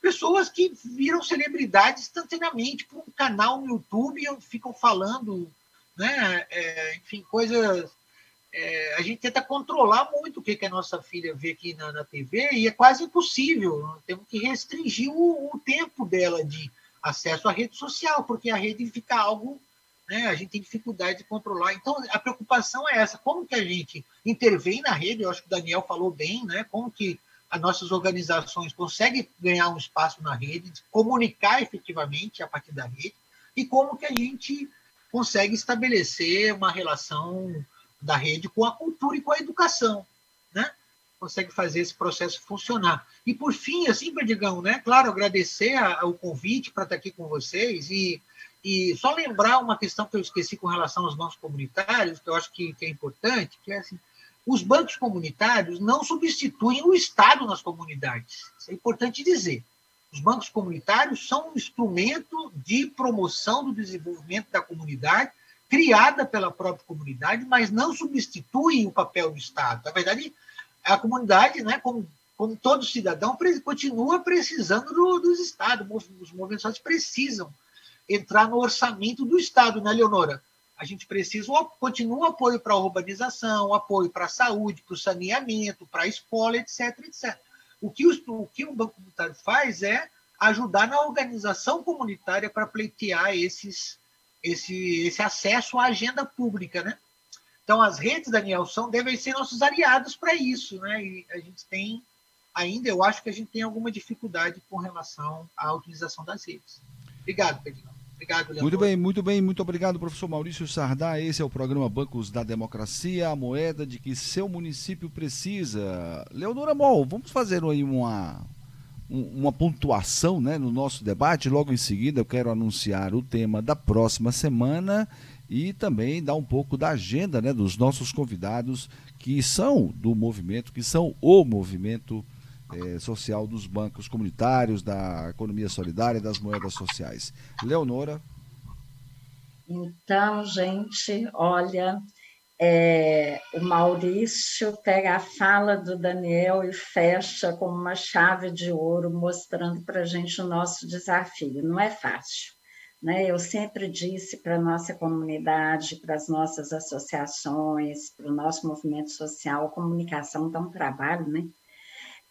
D: pessoas que viram celebridades instantaneamente por um canal no YouTube e ficam falando, né, é, enfim, coisas é, a gente tenta controlar muito o que, que a nossa filha vê aqui na, na TV e é quase impossível. Temos que restringir o, o, tempo dela de acesso à rede social, porque a rede fica algo. Né, a gente tem dificuldade de controlar. Então, a preocupação é essa: como que a gente intervém na rede? Eu acho que o Daniel falou bem, né? Como que as nossas organizações conseguem ganhar um espaço na rede, comunicar efetivamente a partir da rede, e como que a gente consegue estabelecer uma relação da rede com a cultura e com a educação, né? Consegue fazer esse processo funcionar. E por fim, assim, Perdigão, né? Claro, agradecer a, o convite para estar aqui com vocês e, e só lembrar uma questão que eu esqueci com relação aos bancos comunitários, que eu acho que, que é importante, que é assim, os bancos comunitários não substituem o Estado nas comunidades. Isso é importante dizer. Os bancos comunitários são um instrumento de promoção do desenvolvimento da comunidade criada pela própria comunidade, mas não substitui o papel do Estado. Na verdade, a comunidade, né, como, como todo cidadão, continua precisando do, dos Estados. Os movimentos precisam entrar no orçamento do Estado, né, Leonora? A gente precisa, continua apoio para a urbanização, apoio para a saúde, para o saneamento, para a escola, etc, etc. O que, os, o que o Banco Comunitário faz é ajudar na organização comunitária para pleitear esses, esse, esse acesso à agenda pública, né? Então, as redes, Daniel, são, devem ser nossos aliados para isso, né? E a gente tem, ainda, eu acho que a gente tem alguma dificuldade com relação à utilização das redes. Obrigado, Pedro. Obrigado, Leandro.
B: Muito bem, muito bem, muito obrigado, professor Maurício Sardá. Esse é o programa Bancos da Democracia, a moeda de que seu município precisa. Leonora Mol, vamos fazer aí uma, uma pontuação né, no nosso debate. Logo em seguida, eu quero anunciar o tema da próxima semana e também dar um pouco da agenda né, dos nossos convidados que são do movimento, que são o movimento é, social dos bancos comunitários, da economia solidária, das moedas sociais. Leonora.
C: Então, gente, olha, é, o Maurício pega a fala do Daniel e fecha com uma chave de ouro, mostrando para a gente o nosso desafio. Não é fácil. Né? Eu sempre disse para a nossa comunidade, para as nossas associações, para o nosso movimento social, a comunicação dá um trabalho, né?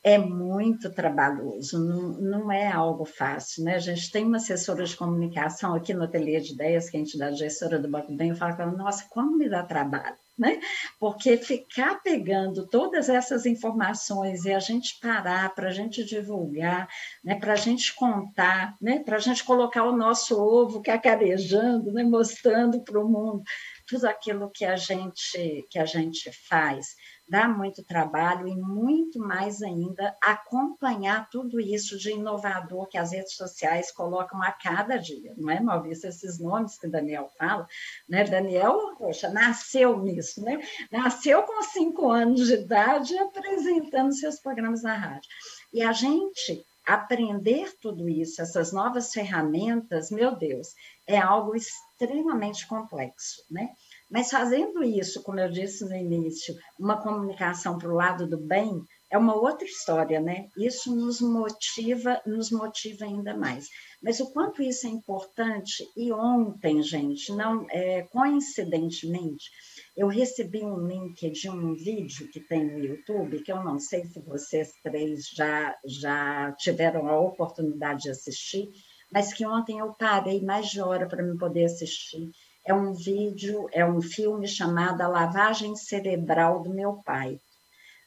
C: É muito trabalhoso, não, não, é algo fácil, né? A gente tem uma assessora de comunicação aqui no Ateliê de Ideias, que é a entidade gestora do Banco Bem, fala nossa, como me dá trabalho, né? Porque ficar pegando todas essas informações e a gente parar para a gente divulgar, né? Para a gente contar, né? Para a gente colocar o nosso ovo cacarejando, né? Mostrando para o mundo tudo aquilo que a gente que a gente faz dá muito trabalho e muito mais ainda acompanhar tudo isso de inovador que as redes sociais colocam a cada dia, não é, Maurício? Esses nomes que Daniel fala, né? Daniel, poxa, nasceu nisso, né? Nasceu com cinco anos de idade apresentando seus programas na rádio. E a gente aprender tudo isso, essas novas ferramentas, meu Deus, é algo extremamente complexo, né? Mas fazendo isso, como eu disse no início, uma comunicação para o lado do bem, é uma outra história, né? Isso nos motiva, nos motiva ainda mais. Mas o quanto isso é importante, e ontem, gente, não é, coincidentemente, eu recebi um link de um vídeo que tem no YouTube, que eu não sei se vocês três já, já tiveram a oportunidade de assistir, mas que ontem eu parei mais de hora para me poder assistir é um vídeo, é um filme chamado A Lavagem Cerebral do Meu Pai.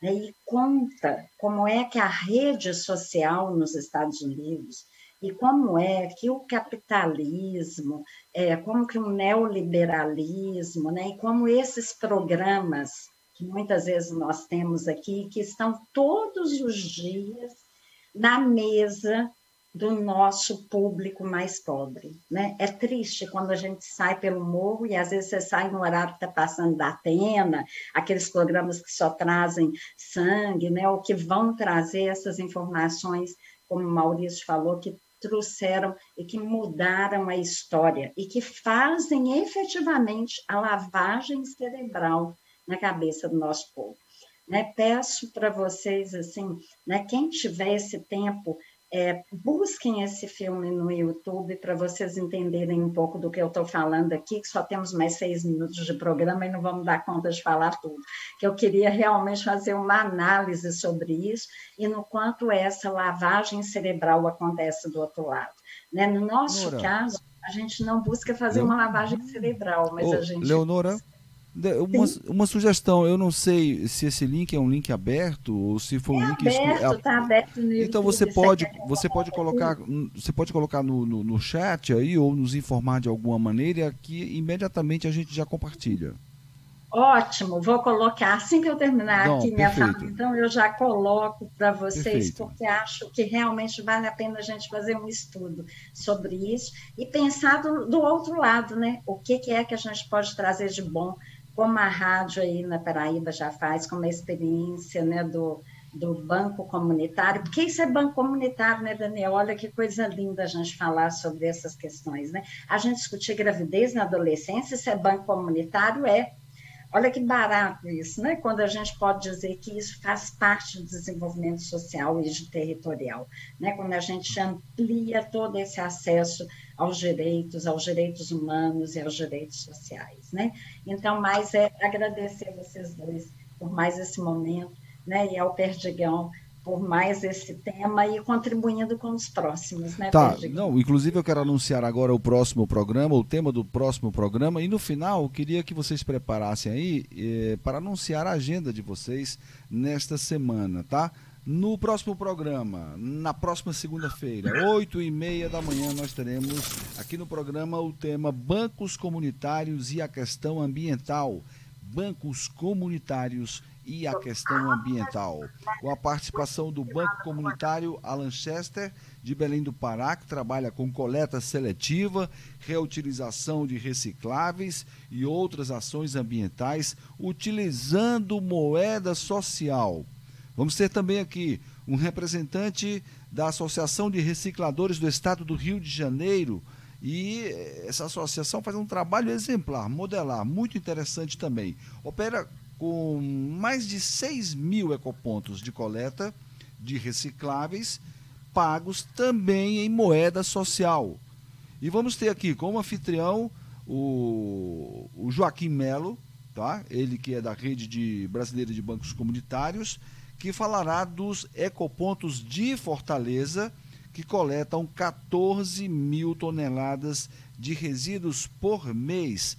C: Né? E conta como é que a rede social nos Estados Unidos e como é que o capitalismo, é, como que o neoliberalismo, né, e como esses programas que muitas vezes nós temos aqui, que estão todos os dias na mesa do nosso público mais pobre. Né? É triste quando a gente sai pelo morro e às vezes você sai no horário que está passando da Atena, aqueles programas que só trazem sangue, né? ou que vão trazer essas informações, como o Maurício falou, que trouxeram e que mudaram a história e que fazem efetivamente a lavagem cerebral na cabeça do nosso povo. Né? Peço para vocês, assim, né, quem tiver esse tempo é, busquem esse filme no YouTube para vocês entenderem um pouco do que eu estou falando aqui, que só temos mais seis minutos de programa e não vamos dar conta de falar tudo. Que eu queria realmente fazer uma análise sobre isso e no quanto essa lavagem cerebral acontece do outro lado. Né? No nosso Leonora. caso, a gente não busca fazer uma lavagem cerebral, mas a gente.
B: Leonora, uma, uma, sugestão, eu não sei se esse link é um link aberto ou se foi um
C: é
B: link
C: aberto, está aberto no
B: Então você pode, você pode colocar, você pode colocar no, no, no, chat aí ou nos informar de alguma maneira que imediatamente a gente já compartilha.
C: Ótimo, vou colocar assim que eu terminar não, aqui minha fala, então eu já coloco para vocês, perfeito. porque acho que realmente vale a pena a gente fazer um estudo sobre isso e pensar do, do outro lado, né? O que, que é que a gente pode trazer de bom como a rádio aí na Paraíba já faz, como a experiência né, do, do banco comunitário, porque isso é banco comunitário, né, Daniel? Olha que coisa linda a gente falar sobre essas questões, né? A gente discutir gravidez na adolescência, isso é banco comunitário? É. Olha que barato isso, né? Quando a gente pode dizer que isso faz parte do desenvolvimento social e territorial, né? Quando a gente amplia todo esse acesso aos direitos, aos direitos humanos e aos direitos sociais, né? Então, mais é agradecer vocês dois por mais esse momento, né? E ao Perdigão por mais esse tema e contribuindo com os próximos, né?
B: Tá, Perdigão? não, inclusive eu quero anunciar agora o próximo programa, o tema do próximo programa, e no final eu queria que vocês preparassem aí eh, para anunciar a agenda de vocês nesta semana, tá? No próximo programa, na próxima segunda-feira, oito e meia da manhã, nós teremos aqui no programa o tema Bancos Comunitários e a Questão Ambiental. Bancos Comunitários e a Questão Ambiental. Com a participação do Banco Comunitário Alan Chester, de Belém do Pará, que trabalha com coleta seletiva, reutilização de recicláveis e outras ações ambientais, utilizando moeda social. Vamos ter também aqui um representante da Associação de Recicladores do Estado do Rio de Janeiro E essa associação faz um trabalho exemplar, modelar, muito interessante também. Opera com mais de 6 mil ecopontos de coleta de recicláveis, pagos também em moeda social. E vamos ter aqui como anfitrião o, o Joaquim Melo, tá? ele que é da rede de brasileira de bancos comunitários, que falará dos ecopontos de Fortaleza, que coletam 14 mil toneladas de resíduos por mês,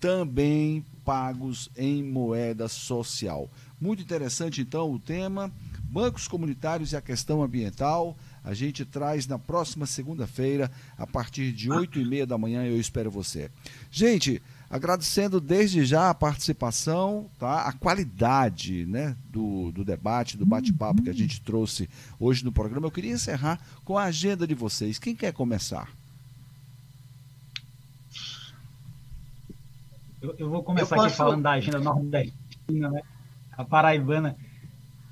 B: também pagos em moeda social. Muito interessante, então, o tema. Bancos comunitários e a questão ambiental. A gente traz na próxima segunda-feira, a partir de 8 e meia da manhã. Eu espero você. Gente, agradecendo desde já a participação, tá? a qualidade né? do, do debate, do bate-papo que a gente trouxe hoje no programa. Eu queria encerrar com a agenda de vocês. Quem quer começar?
E: Eu, eu vou começar posso... aqui falando da agenda nordestina, né? a paraibana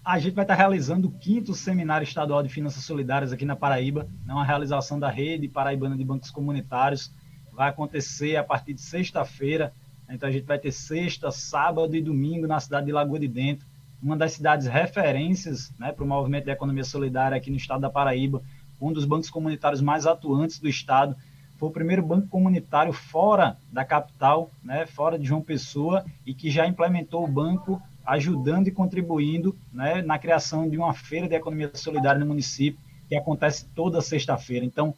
E: a gente vai estar realizando o quinto Seminário Estadual de Finanças Solidárias aqui na Paraíba, é uma realização da Rede Paraibana de Bancos Comunitários. Vai acontecer a partir de sexta-feira, então a gente vai ter sexta, sábado e domingo na cidade de Lagoa de Dentro, uma das cidades referências né, para o movimento da economia solidária aqui no estado da Paraíba, um dos bancos comunitários mais atuantes do estado. Foi o primeiro banco comunitário fora da capital, né, fora de João Pessoa, e que já implementou o banco ajudando e contribuindo né, na criação de uma feira de economia solidária no município, que acontece toda sexta-feira. Então,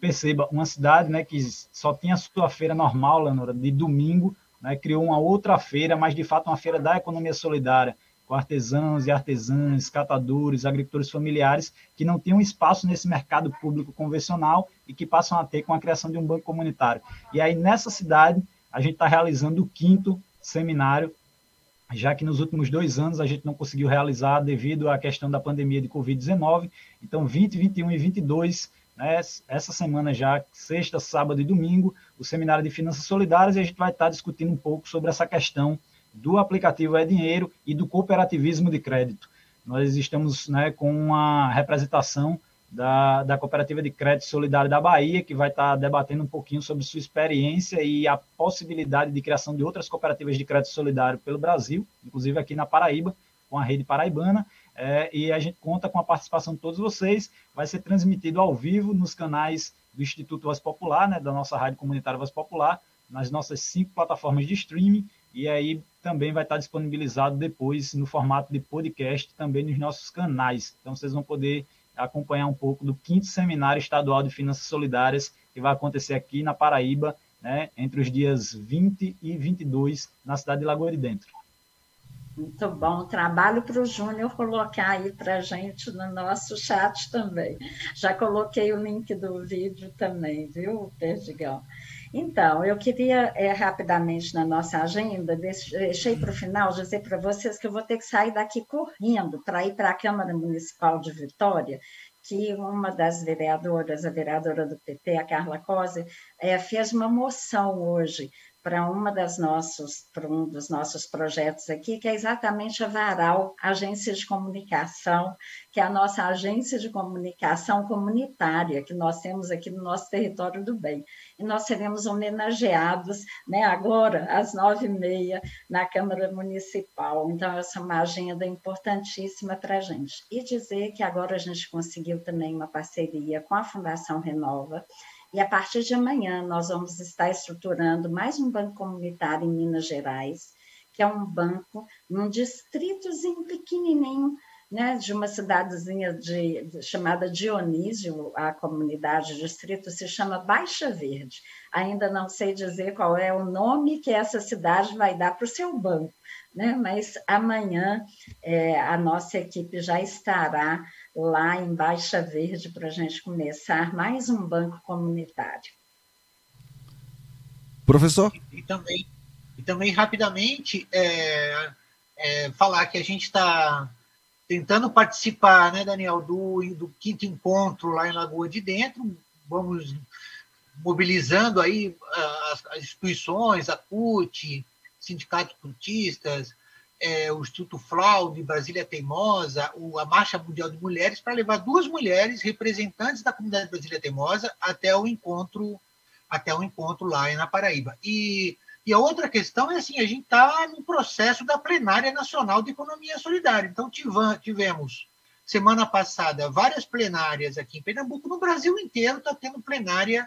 E: perceba, uma cidade né, que só tinha sua feira normal, Leonora, de domingo, né, criou uma outra feira, mas de fato uma feira da economia solidária, com artesãos e artesãs, catadores, agricultores familiares, que não tinham espaço nesse mercado público convencional e que passam a ter com a criação de um banco comunitário. E aí, nessa cidade, a gente está realizando o quinto seminário já que nos últimos dois anos a gente não conseguiu realizar devido à questão da pandemia de Covid-19. Então, 20, 21 e 22, né, essa semana já, sexta, sábado e domingo, o Seminário de Finanças Solidárias, e a gente vai estar discutindo um pouco sobre essa questão do aplicativo É Dinheiro e do cooperativismo de crédito. Nós estamos né, com uma representação da, da Cooperativa de Crédito Solidário da Bahia, que vai estar debatendo um pouquinho sobre sua experiência e a possibilidade de criação de outras cooperativas de crédito solidário pelo Brasil, inclusive aqui na Paraíba, com a rede paraibana. É, e a gente conta com a participação de todos vocês. Vai ser transmitido ao vivo nos canais do Instituto Voz Popular, né, da nossa rádio comunitária Voz Popular, nas nossas cinco plataformas de streaming, e aí também vai estar disponibilizado depois no formato de podcast também nos nossos canais. Então vocês vão poder acompanhar um pouco do quinto Seminário Estadual de Finanças Solidárias, que vai acontecer aqui na Paraíba, né, entre os dias 20 e 22, na cidade de Lagoa de Dentro.
C: Muito bom. Trabalho para o Júnior colocar aí para a gente no nosso chat também. Já coloquei o link do vídeo também, viu, Perdigão? Então, eu queria é, rapidamente na nossa agenda, deixei para o final dizer para vocês que eu vou ter que sair daqui correndo para ir para a Câmara Municipal de Vitória, que uma das vereadoras, a vereadora do PT, a Carla Cosi, é, fez uma moção hoje para uma das nossos, para um dos nossos projetos aqui, que é exatamente a Varal, Agência de Comunicação, que é a nossa agência de comunicação comunitária que nós temos aqui no nosso território do bem. E nós seremos homenageados né, agora, às nove e meia, na Câmara Municipal. Então, essa é uma agenda importantíssima para a gente. E dizer que agora a gente conseguiu também uma parceria com a Fundação Renova, e a partir de amanhã nós vamos estar estruturando mais um banco comunitário em Minas Gerais, que é um banco num distritozinho pequenininho, né, de uma cidadezinha de, de, chamada Dionísio, a comunidade, o distrito se chama Baixa Verde. Ainda não sei dizer qual é o nome que essa cidade vai dar para o seu banco, né? mas amanhã é, a nossa equipe já estará lá em Baixa Verde para a gente começar mais um banco comunitário.
B: Professor?
D: E, e também, e também rapidamente é, é, falar que a gente está tentando participar, né, Daniel, do, do quinto encontro lá em Lagoa de Dentro. Vamos mobilizando aí as, as instituições, a CUT, sindicatos cultistas, é, o Instituto Flau de Brasília Teimosa, o, a Marcha Mundial de Mulheres, para levar duas mulheres representantes da comunidade Brasília Teimosa até o encontro até o encontro lá na Paraíba. E, e a outra questão é assim, a gente está no processo da plenária nacional de economia solidária. Então tivemos semana passada várias plenárias aqui em Pernambuco, no Brasil inteiro está tendo plenária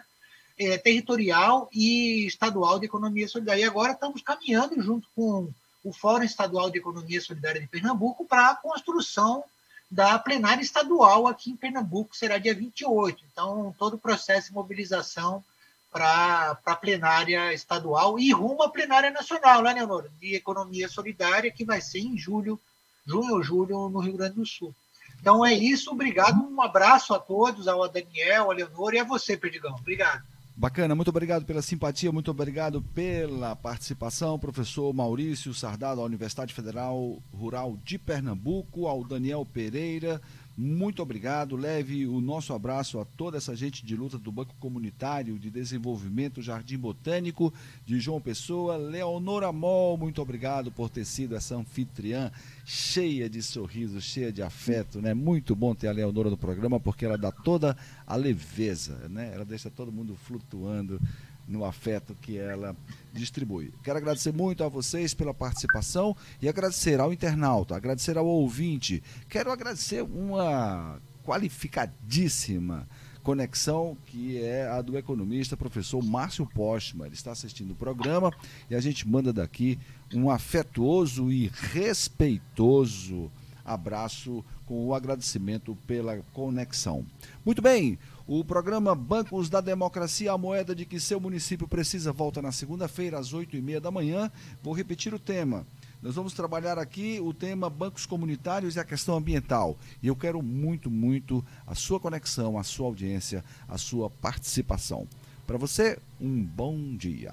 D: é, territorial e estadual de economia solidária. E agora estamos caminhando junto com o Fórum Estadual de Economia Solidária de Pernambuco para a construção da plenária estadual aqui em Pernambuco, será dia 28. Então, todo o processo de mobilização para a plenária estadual e rumo à plenária nacional, né, Leonor? De Economia Solidária, que vai ser em julho, junho ou julho, no Rio Grande do Sul. Então é isso, obrigado, um abraço a todos, ao Daniel, ao Leonor e a você, Perdigão. Obrigado.
B: Bacana, muito obrigado pela simpatia, muito obrigado pela participação, professor Maurício Sardado, da Universidade Federal Rural de Pernambuco, ao Daniel Pereira, muito obrigado. Leve o nosso abraço a toda essa gente de luta do Banco Comunitário de Desenvolvimento Jardim Botânico de João Pessoa. Leonora Mol, muito obrigado por ter sido essa anfitriã cheia de sorrisos, cheia de afeto, né? Muito bom ter a Leonora no programa porque ela dá toda a leveza, né? Ela deixa todo mundo flutuando no afeto que ela distribui. Quero agradecer muito a vocês pela participação e agradecer ao internauta, agradecer ao ouvinte. Quero agradecer uma qualificadíssima conexão que é a do economista professor Márcio Postman. Ele está assistindo o programa e a gente manda daqui um afetuoso e respeitoso abraço com o agradecimento pela conexão. Muito bem, o programa Bancos da Democracia, a moeda de que seu município precisa, volta na segunda-feira, às oito e meia da manhã. Vou repetir o tema. Nós vamos trabalhar aqui o tema bancos comunitários e a questão ambiental. E eu quero muito, muito a sua conexão, a sua audiência, a sua participação. Para você, um bom dia.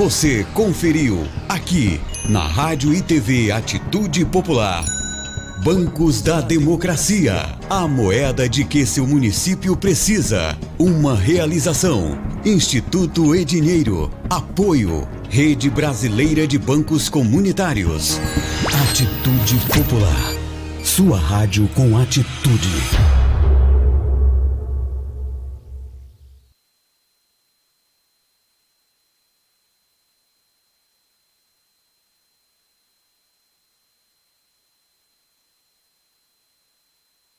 A: Você conferiu aqui na Rádio e TV Atitude Popular. Bancos da Democracia, a moeda de que seu município precisa. Uma realização. Instituto Edinheiro. Apoio. Rede Brasileira de Bancos Comunitários. Atitude Popular. Sua rádio com atitude.